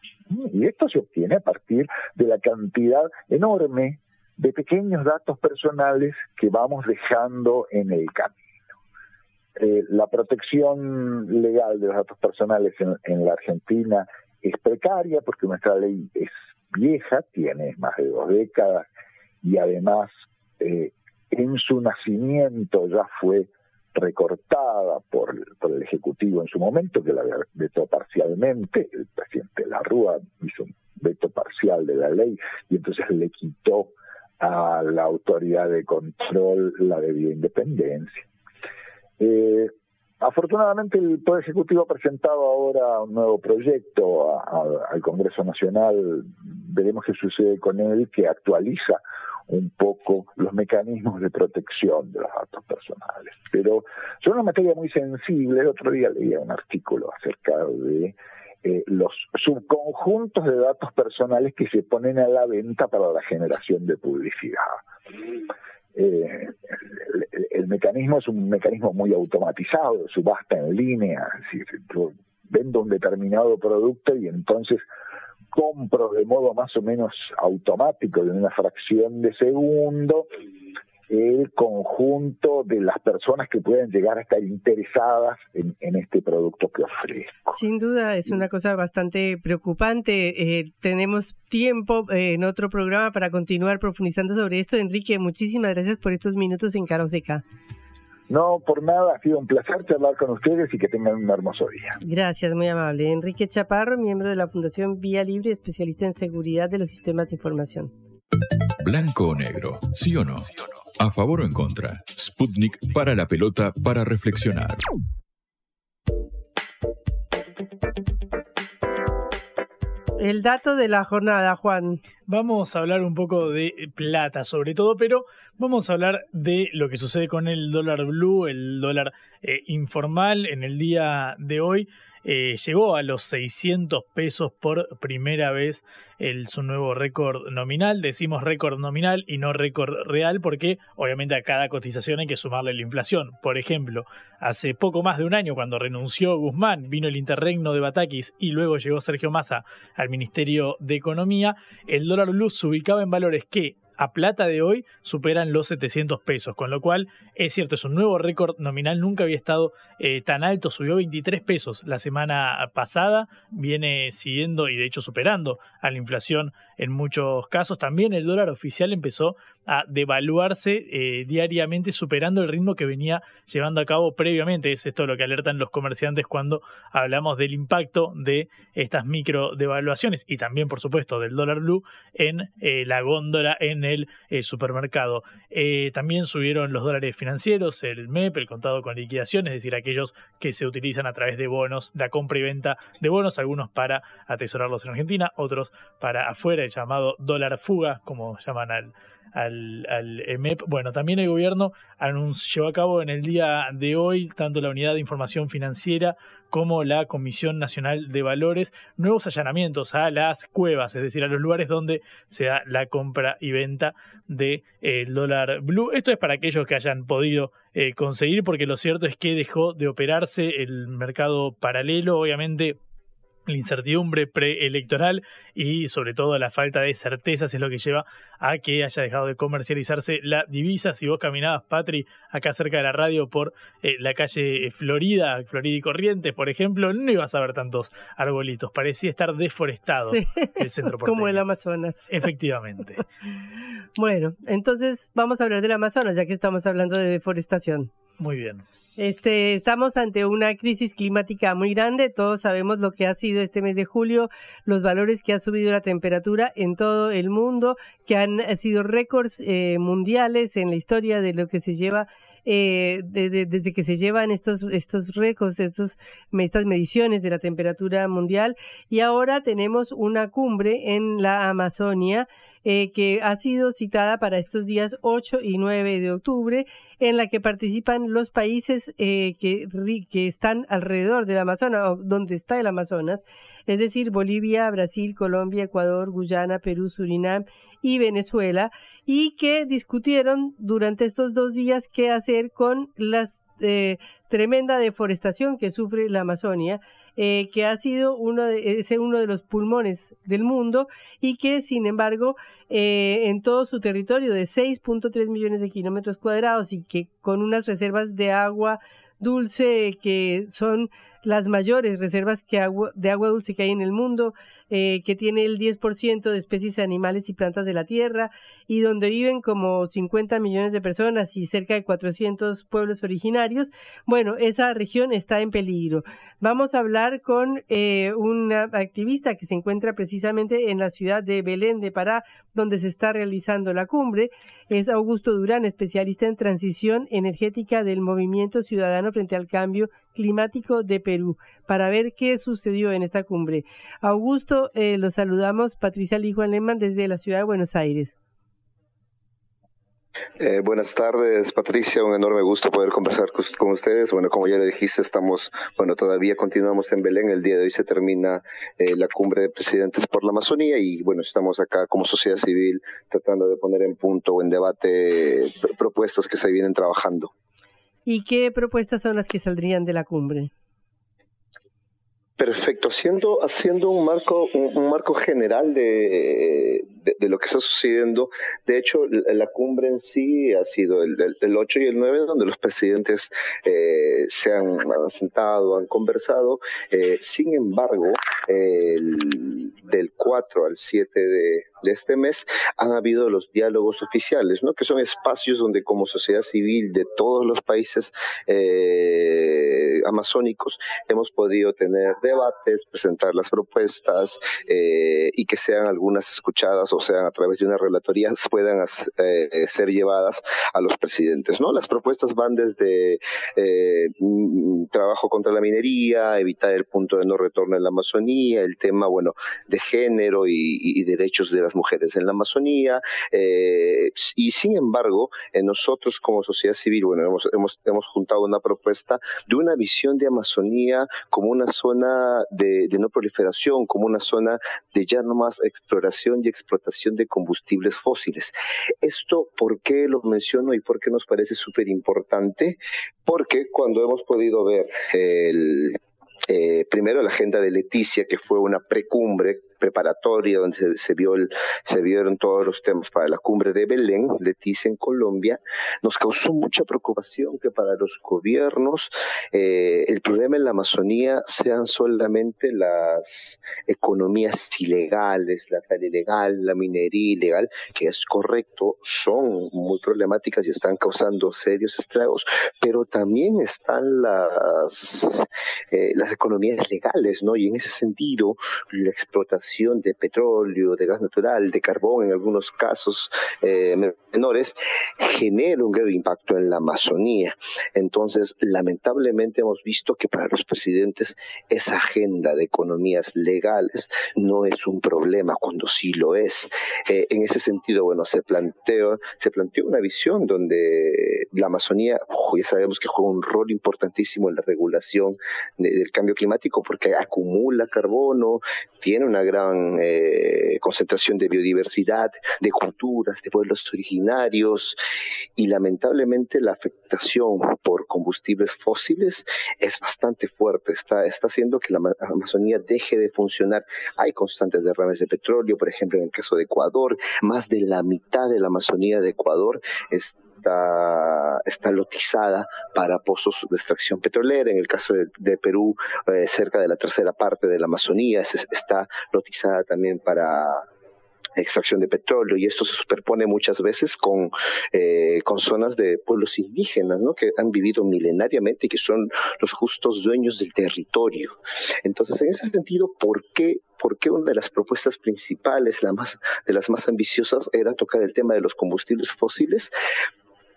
Y esto se obtiene a partir de la cantidad enorme de pequeños datos personales que vamos dejando en el camino. Eh, la protección legal de los datos personales en, la Argentina es precaria porque nuestra ley es vieja, tiene más de dos décadas y además eh, en su nacimiento ya fue recortada por, el Ejecutivo en su momento, que la vetó parcialmente, el presidente La Rúa hizo un veto parcial de la ley y entonces le quitó a la autoridad de control la debida independencia. Eh, afortunadamente el Poder Ejecutivo ha presentado ahora un nuevo proyecto al Congreso Nacional, veremos qué sucede con él, que actualiza un poco los mecanismos de protección de los datos personales. Pero es una materia muy sensible. El otro día leía un artículo acerca de eh, los subconjuntos de datos personales que se ponen a la venta para la generación de publicidad. El, mecanismo es un mecanismo muy automatizado, subasta en línea, es vendo un determinado producto y entonces compro de modo más o menos automático, de una fracción de segundo, el conjunto de las personas que pueden llegar a estar interesadas en, este producto que ofrezco. Sin duda es una cosa bastante preocupante. Eh, tenemos tiempo eh, en otro programa para continuar profundizando sobre esto. Enrique, muchísimas gracias por estos minutos en Caroseca. No, por nada, ha sido un placer charlar con ustedes y que tengan un hermoso día. Gracias, muy amable. Enrique Chaparro, miembro de la Fundación Vía Libre, especialista en seguridad de los sistemas de información. Blanco o negro, sí o no. A favor o en contra. Sputnik para la pelota para reflexionar. El dato de la jornada, Juan. Vamos a hablar un poco de plata sobre todo, pero vamos a hablar de lo que sucede con el dólar blue, el dólar eh, informal en el día de hoy. Eh, llegó a los 600 pesos por primera vez el, su nuevo récord nominal. Decimos récord nominal y no récord real porque obviamente a cada cotización hay que sumarle la inflación. Por ejemplo, hace poco más de un año cuando renunció Guzmán, vino el interregno de Batakis y luego llegó Sergio Massa al Ministerio de Economía, el dólar luz se ubicaba en valores que a plata de hoy superan los 700 pesos, con lo cual es cierto, es un nuevo récord nominal, nunca había estado eh, tan alto, subió 23 pesos la semana pasada, viene siguiendo y de hecho superando a la inflación en muchos casos. También el dólar oficial empezó a devaluarse eh, diariamente, superando el ritmo que venía llevando a cabo previamente. Es esto lo que alertan los comerciantes cuando hablamos del impacto de estas micro devaluaciones y también, por supuesto, del dólar blue en eh, la góndola en el eh, supermercado. también subieron los dólares financieros, el MEP, el contado con liquidación, es decir, aquellos que se utilizan a través de bonos, la compra y venta de bonos, algunos para atesorarlos en Argentina, otros para afuera, llamado dólar fuga, como llaman al, al, al EMEP. Bueno, también el gobierno anunció, llevó a cabo en el día de hoy tanto la Unidad de Información Financiera como la Comisión Nacional de Valores nuevos allanamientos a las cuevas, es decir, a los lugares donde se da la compra y venta del de, eh, dólar blue. Esto es para aquellos que hayan podido eh, conseguir, porque lo cierto es que dejó de operarse el mercado paralelo, obviamente la incertidumbre preelectoral y sobre todo la falta de certezas es lo que lleva a que haya dejado de comercializarse la divisa. Si vos caminabas, Patri, acá cerca de la radio por eh, la calle Florida, Florida y Corrientes, por ejemplo, no ibas a ver tantos arbolitos. Parecía estar deforestado el centro porteño. Como el Amazonas. Efectivamente. bueno, entonces vamos a hablar del Amazonas, ya que estamos hablando de deforestación. Muy bien. Este, estamos ante una crisis climática muy grande. Todos sabemos lo que ha sido este mes de julio, los valores que ha subido la temperatura en todo el mundo, que han sido récords eh, mundiales en la historia de lo que se lleva eh, desde que se llevan estos, estos récords, estos, estas mediciones de la temperatura mundial. Y ahora tenemos una cumbre en la Amazonia eh, que ha sido citada para estos días 8 y 9 de octubre, en la que participan los países eh, que, están alrededor del Amazonas, o donde está el Amazonas, es decir, Bolivia, Brasil, Colombia, Ecuador, Guyana, Perú, Surinam y Venezuela, y que discutieron durante estos dos días qué hacer con la eh, tremenda deforestación que sufre la Amazonia eh, que ha sido uno de, es uno de los pulmones del mundo y que, sin embargo, eh, en todo su territorio de 6.3 millones de kilómetros cuadrados y que con unas reservas de agua dulce que son las mayores reservas que agua, de agua dulce que hay en el mundo, eh, que tiene el 10% de especies animales y plantas de la tierra y donde viven como 50 millones de personas y cerca de 400 pueblos originarios, bueno, esa región está en peligro. Vamos a hablar con eh, una activista que se encuentra precisamente en la ciudad de Belén de Pará, donde se está realizando la cumbre. Es Augusto Durán, especialista en transición energética del Movimiento Ciudadano frente al Cambio Climático de Perú, para ver qué sucedió en esta cumbre. Augusto, eh, lo saludamos, Patricia Lijo Alemán, desde la ciudad de Buenos Aires. Eh, buenas tardes, Patricia. Un enorme gusto poder conversar con, ustedes. Bueno, como ya le dijiste, estamos, bueno, todavía continuamos en Belén. El día de hoy se termina eh, la cumbre de presidentes por la Amazonía y, bueno, estamos acá como sociedad civil tratando de poner en punto o en debate propuestas que se vienen trabajando. ¿Y qué propuestas son las que saldrían de la cumbre? Perfecto, haciendo, haciendo un marco, un, marco general de, de, lo que está sucediendo. De hecho, la, cumbre en sí ha sido el, el, 8 y el 9, donde los presidentes eh, se han, sentado, han conversado. Eh, sin embargo, del 4 al 7 de, de este mes han habido los diálogos oficiales, ¿no? que son espacios donde como sociedad civil de todos los países eh, amazónicos hemos podido tener debates, presentar las propuestas eh, y que sean algunas escuchadas o sean a través de una relatoría puedan eh, ser llevadas a los presidentes. ¿no? Las propuestas van desde mm, trabajo contra la minería, evitar el punto de no retorno en la Amazonía, el tema bueno de género y, derechos de la mujeres en la Amazonía eh, y sin embargo eh, nosotros como sociedad civil bueno hemos, hemos, hemos, juntado una propuesta de una visión de Amazonía como una zona de, de no proliferación como una zona de ya no más exploración y explotación de combustibles fósiles. Esto por qué lo menciono y por qué nos parece súper importante porque cuando hemos podido ver el eh, primero la agenda de Leticia, que fue una precumbre preparatoria donde se, vio el, se vieron todos los temas para la cumbre de Belén, Leticia en Colombia, nos causó mucha preocupación que para los gobiernos eh, el problema en la Amazonía sean solamente las economías ilegales, la tal ilegal, la minería ilegal, que es correcto, son muy problemáticas y están causando serios estragos, pero también están las, eh, las economías legales, ¿no? Y en ese sentido, la explotación de petróleo, de gas natural, de carbón en algunos casos eh, menores, genera un grave impacto en la Amazonía. Entonces, lamentablemente hemos visto que para los presidentes esa agenda de economías legales no es un problema, cuando sí lo es. Eh, en ese sentido, bueno, se planteó, se planteó una visión donde la Amazonía, ya sabemos que juega un rol importantísimo en la regulación del cambio climático porque acumula carbono, tiene una gran eh, concentración de biodiversidad, de culturas, de pueblos originarios y lamentablemente la afectación por combustibles fósiles es bastante fuerte, está, está haciendo que la Amazonía deje de funcionar. Hay constantes derrames de petróleo, por ejemplo, en el caso de Ecuador, más de la mitad de la Amazonía de Ecuador es está, está lotizada para pozos de extracción petrolera. En el caso de, Perú, eh, cerca de la tercera parte de la Amazonía está lotizada también para extracción de petróleo y esto se superpone muchas veces con, eh, con zonas de pueblos indígenas que han vivido milenariamente y que son los justos dueños del territorio. Entonces, en ese sentido, ¿por qué ¿por qué una de las propuestas principales, la más, de las más ambiciosas, era tocar el tema de los combustibles fósiles?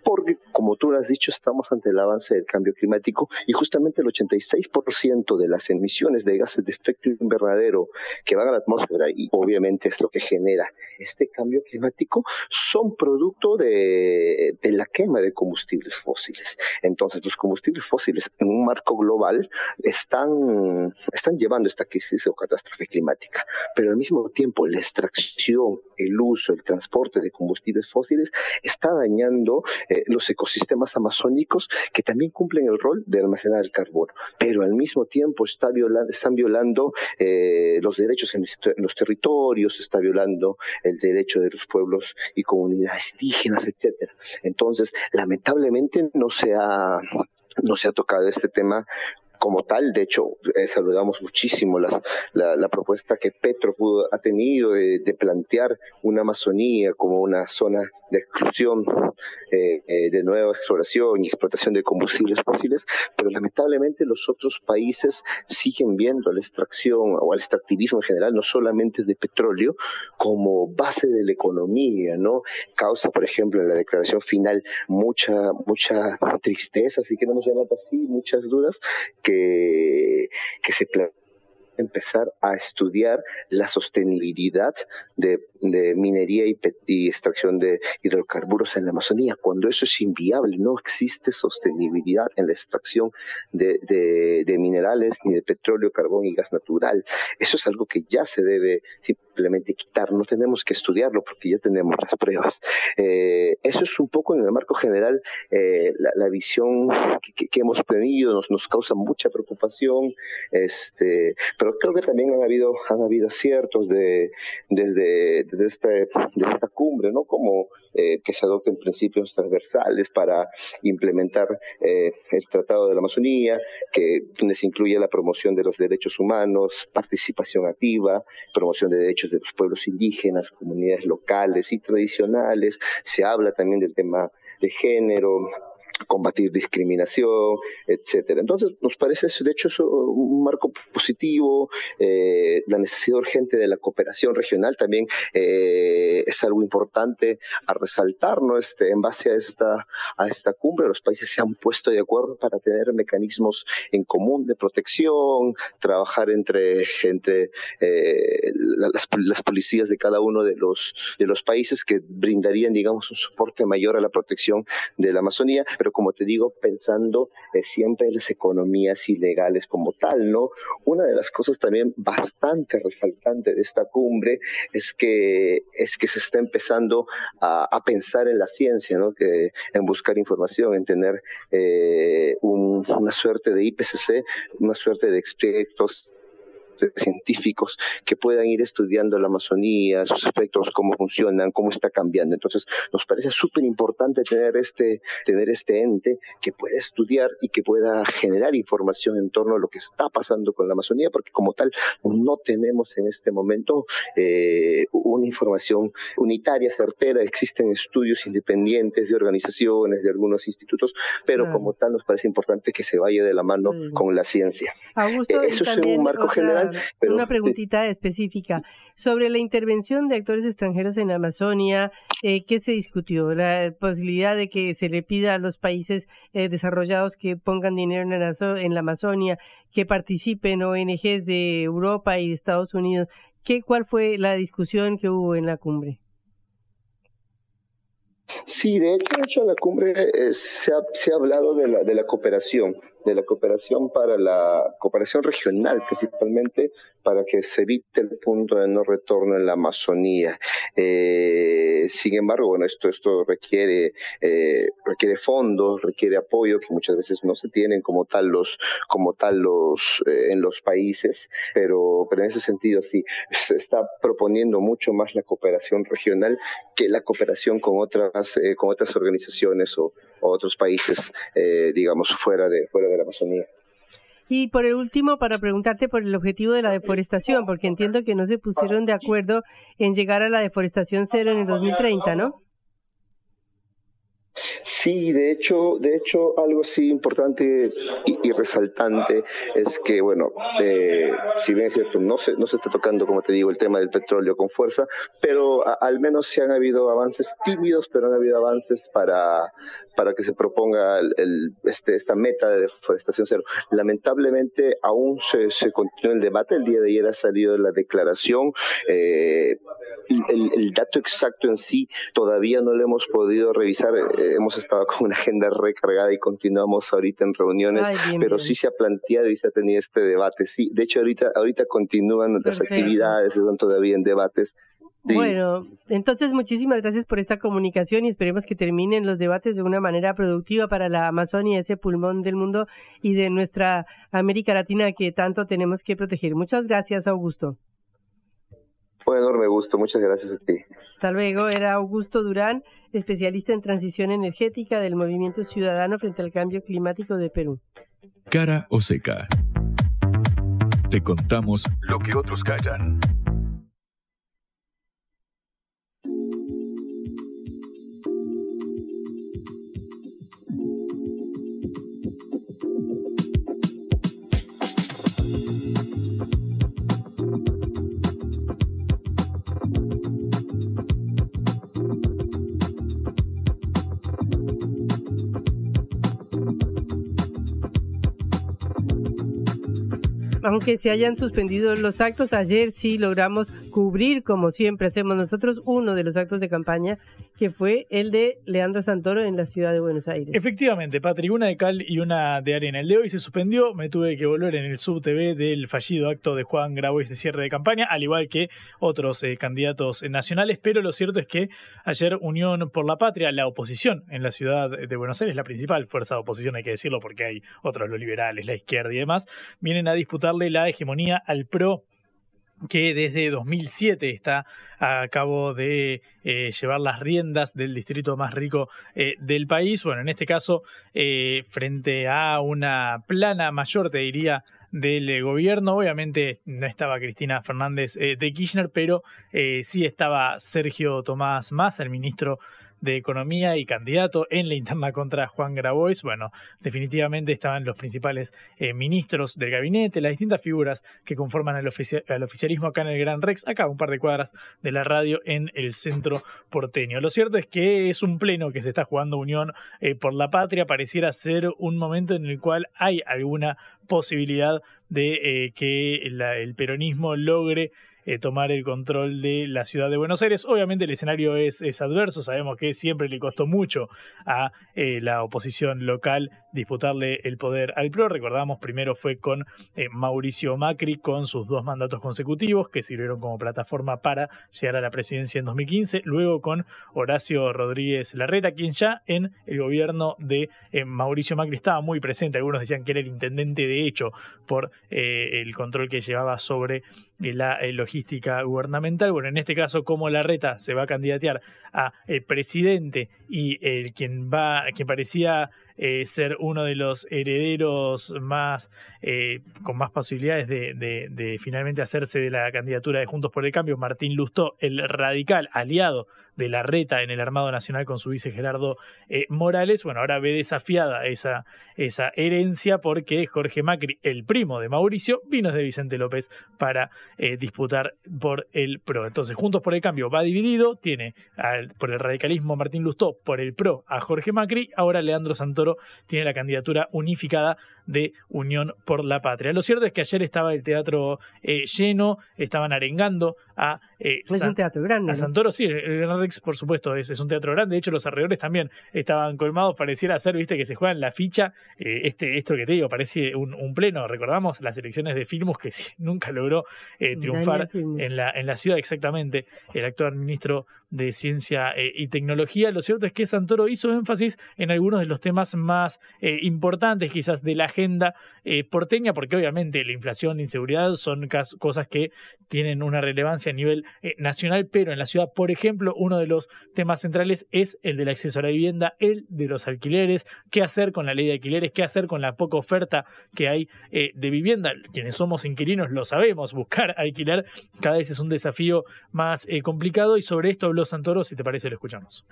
Porque, como tú lo has dicho, estamos ante el avance del cambio climático y justamente el 86% de las emisiones de gases de efecto invernadero que van a la atmósfera y obviamente es lo que genera este cambio climático son producto de, de la quema de combustibles fósiles. Entonces, los combustibles fósiles en un marco global están, están llevando esta crisis o catástrofe climática, pero al mismo tiempo la extracción, el uso, el transporte de combustibles fósiles está dañando eh, los ecosistemas amazónicos que también cumplen el rol de almacenar el carbono, pero al mismo tiempo está están violando eh, los derechos en, los territorios, está violando el derecho de los pueblos y comunidades indígenas, etcétera. Entonces, lamentablemente no se ha no se ha tocado este tema como tal. De hecho, eh, saludamos muchísimo las, la, propuesta que Petro ha tenido de, plantear una Amazonía como una zona de exclusión, eh, eh, de nueva exploración y explotación de combustibles fósiles, pero lamentablemente los otros países siguen viendo la extracción o el extractivismo en general, no solamente de petróleo, como base de la economía, ¿no? Causa, por ejemplo, en la declaración final mucha, mucha tristeza, si queremos llamarlo así, muchas dudas, que, que se empezar a estudiar la sostenibilidad de, minería y, extracción de hidrocarburos en la Amazonía, cuando eso es inviable, no existe sostenibilidad en la extracción de, de minerales ni de petróleo, carbón y gas natural. Eso es algo que ya se debe simplemente quitar, no tenemos que estudiarlo porque ya tenemos las pruebas. Eh, eso es un poco en el marco general eh, la, visión que, hemos tenido, nos, nos causa mucha preocupación, este, pero creo que también han habido, han habido aciertos de, desde, desde, de esta cumbre, ¿no? Como eh, que se adopten principios transversales para implementar eh, el Tratado de la Amazonía, que donde se incluye la promoción de los derechos humanos, participación activa, promoción de derechos de los pueblos indígenas, comunidades locales y tradicionales. Se habla también del tema de género, combatir discriminación, etcétera. Entonces, nos parece, de hecho, un marco positivo, eh, la necesidad urgente de la cooperación regional también eh, es algo importante a resaltar, ¿no? Este, en base a esta, a esta cumbre, los países se han puesto de acuerdo para tener mecanismos en común de protección, trabajar entre, entre eh, las, las policías de cada uno de los, de los países que brindarían, digamos, un soporte mayor a la protección de la Amazonía pero como te digo, pensando eh, siempre en las economías ilegales como tal, ¿no? Una de las cosas también bastante resaltante de esta cumbre es que, es que se está empezando a, pensar en la ciencia, ¿no? Que, en buscar información, en tener eh, una suerte de IPCC, una suerte de expertos científicos que puedan ir estudiando la Amazonía, sus efectos, cómo funcionan, cómo está cambiando. Entonces, nos parece súper importante tener este, tener este ente que pueda estudiar y que pueda generar información en torno a lo que está pasando con la Amazonía, porque como tal no tenemos en este momento eh, una información unitaria, certera. Existen estudios independientes de organizaciones, de algunos institutos, pero como tal nos parece importante que se vaya de la mano con la ciencia. Eso es un marco general una preguntita específica sobre la intervención de actores extranjeros en Amazonia. Eh, ¿Qué se discutió? La posibilidad de que se le pida a los países eh, desarrollados que pongan dinero en la, en la Amazonia, que participen ONGs de Europa y de Estados Unidos. ¿Qué, ¿Cuál fue la discusión que hubo en la cumbre? Sí, de hecho, en la cumbre eh, se, ha, se, ha, hablado de la, de la cooperación de la cooperación para la cooperación regional, principalmente para que se evite el punto de no retorno en la Amazonía. Eh, sin embargo, bueno, esto, esto requiere, eh, requiere fondos, requiere apoyo que muchas veces no se tienen como tal los, como tal los, eh, en los países, pero, pero en ese sentido sí, se está proponiendo mucho más la cooperación regional que la cooperación con otras, con otras organizaciones o, otros países, digamos, fuera de, fuera de la Amazonía. Y por el último, para preguntarte por el objetivo de la deforestación, porque entiendo que no se pusieron de acuerdo en llegar a la deforestación cero en el 2030, ¿no? Sí, de hecho, de hecho, algo así importante y, resaltante es que, bueno, eh, si bien es cierto, no se, no se está tocando, como te digo, el tema del petróleo con fuerza, pero al menos sí han habido avances tímidos, pero han habido avances para, para que se proponga el, este, esta meta de deforestación cero. Lamentablemente, aún se, se continúa el debate. El día de ayer ha salido la declaración. Eh, el, el, dato exacto en sí todavía no lo hemos podido revisar. Eh, hemos estado con una agenda recargada y continuamos ahorita en reuniones, pero sí se ha planteado y se ha tenido este debate. Sí, de hecho ahorita ahorita continúan las actividades, están todavía en debates. Bueno, entonces muchísimas gracias por esta comunicación y esperemos que terminen los debates de una manera productiva para la Amazonia, ese pulmón del mundo y de nuestra América Latina que tanto tenemos que proteger. Muchas gracias, Augusto. Fue enorme gusto, muchas gracias a ti. Hasta luego, era Augusto Durán, especialista en transición energética del Movimiento Ciudadano frente al Cambio Climático de Perú. Cara o seca. Te contamos lo que otros callan. Aunque se hayan suspendido los actos, ayer sí logramos cubrir, como siempre hacemos nosotros, uno de los actos de campaña, que fue el de Leandro Santoro en la ciudad de Buenos Aires. Efectivamente, Patri, una de cal y una de arena. El de hoy se suspendió, me tuve que volver en el sub TV del fallido acto de Juan Grabois de cierre de campaña, al igual que otros eh, candidatos nacionales, pero lo cierto es que ayer Unión por la Patria, la oposición en la ciudad de Buenos Aires, la principal fuerza de oposición, hay que decirlo, porque hay otros, los liberales, la izquierda y demás, vienen a disputarle la hegemonía al PRO que desde 2007 está a cabo de eh, llevar las riendas del distrito más rico eh, del país. Bueno, en este caso, eh, frente a una plana mayor, te diría, del gobierno. Obviamente no estaba Cristina Fernández de Kirchner, pero sí estaba Sergio Tomás Massa, el ministro de Economía y candidato en la interna contra Juan Grabois. Bueno, definitivamente estaban los principales eh, ministros del gabinete, las distintas figuras que conforman al, oficialismo acá en el Gran Rex, acá un par de cuadras de la radio en el centro porteño. Lo cierto es que es un pleno que se está jugando Unión eh, por la Patria, pareciera ser un momento en el cual hay alguna posibilidad de eh, que el peronismo logre eh, tomar el control de la ciudad de Buenos Aires. Obviamente el escenario es, adverso, sabemos que siempre le costó mucho a eh, la oposición local disputarle el poder al PRO. Recordamos, primero fue con eh, Mauricio Macri con sus dos mandatos consecutivos que sirvieron como plataforma para llegar a la presidencia en 2015, luego con Horacio Rodríguez Larreta, quien ya en el gobierno de Mauricio Macri estaba muy presente, algunos decían que era el intendente de hecho por el control que llevaba sobre la logística gubernamental. Bueno, en este caso, como la reta se va a candidatear a el presidente y el quien va, quien parecía eh, ser uno de los herederos más eh, con más posibilidades de, de, finalmente hacerse de la candidatura de Juntos por el Cambio, Martín Lustó, el radical aliado de la reta en el Armado Nacional con su vice Gerardo eh, Morales, bueno, ahora ve desafiada esa, esa herencia porque Jorge Macri, el primo de Mauricio, vino de Vicente López para disputar por el PRO. Entonces, Juntos por el Cambio va dividido, tiene por el radicalismo Martín Lustó, por el PRO a Jorge Macri, ahora Leandro Santos tiene la candidatura unificada de Unión por la Patria. Lo cierto es que ayer estaba el teatro eh, lleno, estaban arengando a... Eh, es un teatro grande. A Santoro, sí, el Gran Rex, por supuesto, es, es, un teatro grande. De hecho, los alrededores también estaban colmados. Pareciera ser, viste, que se juegan la ficha. Eh, este, esto que te digo, parece un, pleno. Recordamos las elecciones de Filmus que nunca logró triunfar en la, en la ciudad, exactamente. El actual ministro de Ciencia y Tecnología. Lo cierto es que Santoro hizo énfasis en algunos de los temas más importantes, quizás, de la agenda eh, porteña, porque obviamente la inflación, la inseguridad son cosas que tienen una relevancia a nivel eh, nacional, pero en la ciudad, por ejemplo, uno de los temas centrales es el del acceso a la vivienda, el de los alquileres, qué hacer con la ley de alquileres, qué hacer con la poca oferta que hay eh, de vivienda. Quienes somos inquilinos lo sabemos, buscar alquiler cada vez es un desafío más complicado y sobre esto habló Santoro, si te parece lo escuchamos.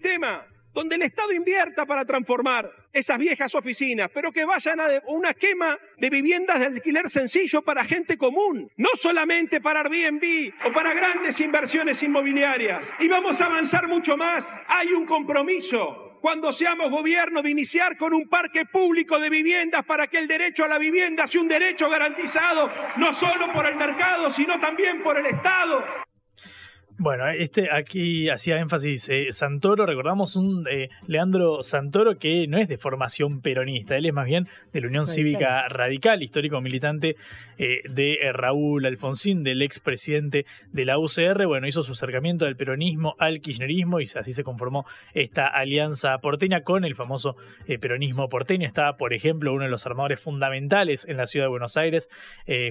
Tema donde el Estado invierta para transformar esas viejas oficinas, pero que vayan a una quema de viviendas de alquiler sencillo para gente común, no solamente para Airbnb o para grandes inversiones inmobiliarias. Y vamos a avanzar mucho más. Hay un compromiso cuando seamos gobierno de iniciar con un parque público de viviendas para que el derecho a la vivienda sea un derecho garantizado no solo por el mercado, sino también por el Estado. Bueno, este aquí hacía énfasis eh, Santoro, recordamos un eh, Leandro Santoro que no es de formación peronista, él es más bien de la Unión Cívica Radical, histórico militante eh, de Raúl Alfonsín, del expresidente de la UCR. Bueno, hizo su acercamiento al peronismo, al kirchnerismo y así se conformó esta alianza porteña con el famoso peronismo porteño. Estaba, por ejemplo, uno de los armadores fundamentales en la ciudad de Buenos Aires,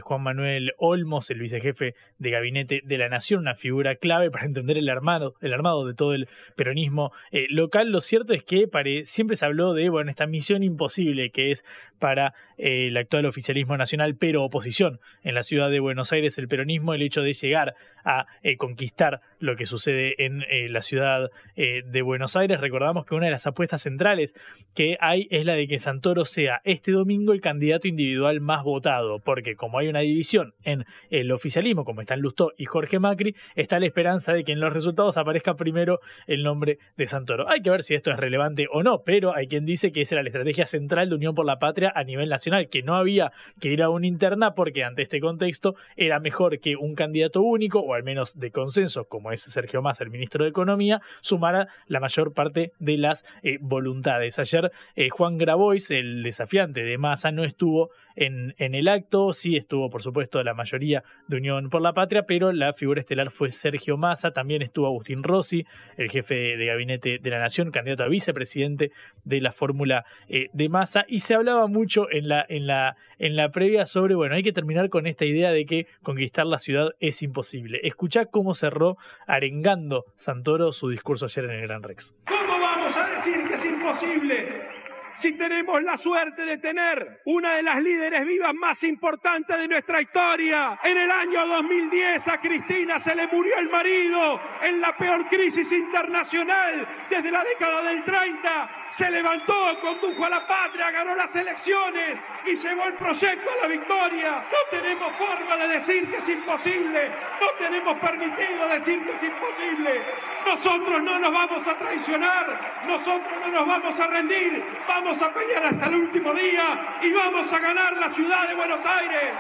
Juan Manuel Olmos, el vicejefe de gabinete de la Nación, una figura clave para entender el armado, el armado de todo el peronismo eh, local. Lo cierto es que siempre se habló de bueno, esta misión imposible que es para eh, el actual oficialismo nacional, pero oposición en la ciudad de Buenos Aires, el peronismo, el hecho de llegar a eh, conquistar lo que sucede en eh, la ciudad de Buenos Aires. Recordamos que una de las apuestas centrales que hay es la de que Santoro sea este domingo el candidato individual más votado, porque como hay una división en el oficialismo, como están Lustó y Jorge Macri, está la esperanza de que en los resultados aparezca primero el nombre de Santoro. Hay que ver si esto es relevante o no, pero hay quien dice que esa era la estrategia central de Unión por la Patria a nivel nacional, que no había que ir a una interna porque ante este contexto era mejor que un candidato único, o al menos de consenso, como es Sergio Massa, el ministro de Economía, sumara la mayor parte de las eh, voluntades. Ayer eh, Juan Grabois, el desafiante de Massa, no estuvo en, el acto, sí estuvo, por supuesto, la mayoría de Unión por la Patria, pero la figura estelar fue Sergio Massa, también estuvo Agustín Rossi, el jefe de gabinete de la Nación, candidato a vicepresidente de la fórmula eh, de Massa, y se hablaba mucho en la, en, la, en la previa sobre, bueno, hay que terminar con esta idea de que conquistar la ciudad es imposible. Escuchá cómo cerró arengando Santoro su discurso ayer en el Gran Rex. ¿Cómo vamos a decir que es imposible? Si tenemos la suerte de tener una de las líderes vivas más importantes de nuestra historia. En el año 2010 a Cristina se le murió el marido en la peor crisis internacional desde la década del 30. Se levantó, condujo a la patria, ganó las elecciones y llevó el proyecto a la victoria. No tenemos forma de decir que es imposible. No tenemos permitido decir que es imposible. Nosotros no nos vamos a traicionar. Nosotros no nos vamos a rendir. Vamos a pelear hasta el último día y vamos a ganar la ciudad de Buenos Aires.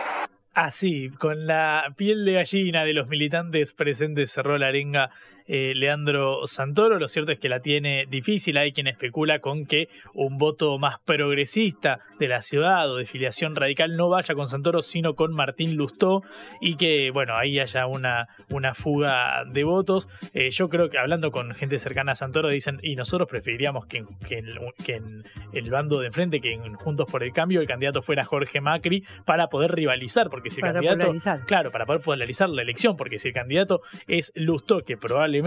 Así, con la piel de gallina de los militantes presentes cerró la arenga eh, Leandro Santoro. Lo cierto es que la tiene difícil. Hay quien especula con que un voto más progresista de la ciudad o de filiación radical no vaya con Santoro, sino con Martín Lustó y que, bueno, ahí haya una, una fuga de votos. Eh, yo creo que hablando con gente cercana a Santoro dicen, y nosotros preferiríamos que, que, en, el bando de enfrente, que en Juntos por el Cambio, el candidato fuera Jorge Macri para poder rivalizar, porque si el candidato... Claro, para poder polarizar la elección, porque si el candidato es Lustó, que probablemente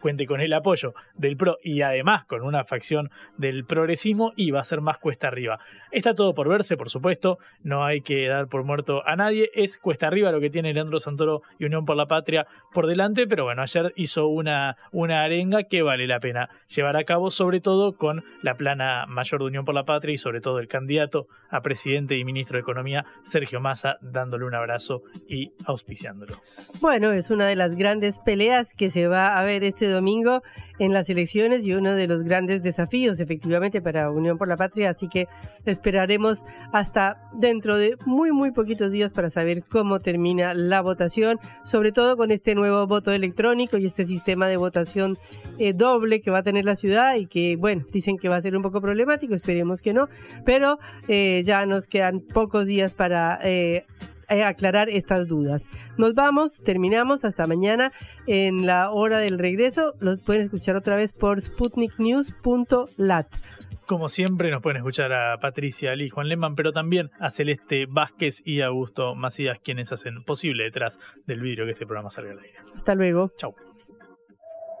cuente con el apoyo del PRO y además con una facción del progresismo y va a ser más cuesta arriba. Está todo por verse, por supuesto, no hay que dar por muerto a nadie, es cuesta arriba lo que tiene Leandro Santoro y Unión por la Patria por delante, pero bueno, ayer hizo una, una arenga que vale la pena llevar a cabo, sobre todo con la plana mayor de Unión por la Patria y sobre todo el candidato a presidente y ministro de Economía, Sergio Massa, dándole un abrazo y auspiciándolo. Bueno, es una de las grandes peleas que se va a ver este domingo en las elecciones y uno de los grandes desafíos efectivamente para Unión por la Patria, así que esperaremos hasta dentro de muy muy poquitos días para saber cómo termina la votación, sobre todo con este nuevo voto electrónico y este sistema de votación eh, doble que va a tener la ciudad y que bueno, dicen que va a ser un poco problemático, esperemos que no, pero eh, ya nos quedan pocos días para eh, eh, aclarar estas dudas. Nos vamos, terminamos, hasta mañana en la hora del regreso. Los pueden escuchar otra vez por sputniknews.lat. Como siempre, nos pueden escuchar a Patricia Ali, Juan Lehmann, pero también a Celeste Vázquez y a Augusto Macías, quienes hacen posible detrás del vidrio que este programa salga al aire. Hasta luego. Chau.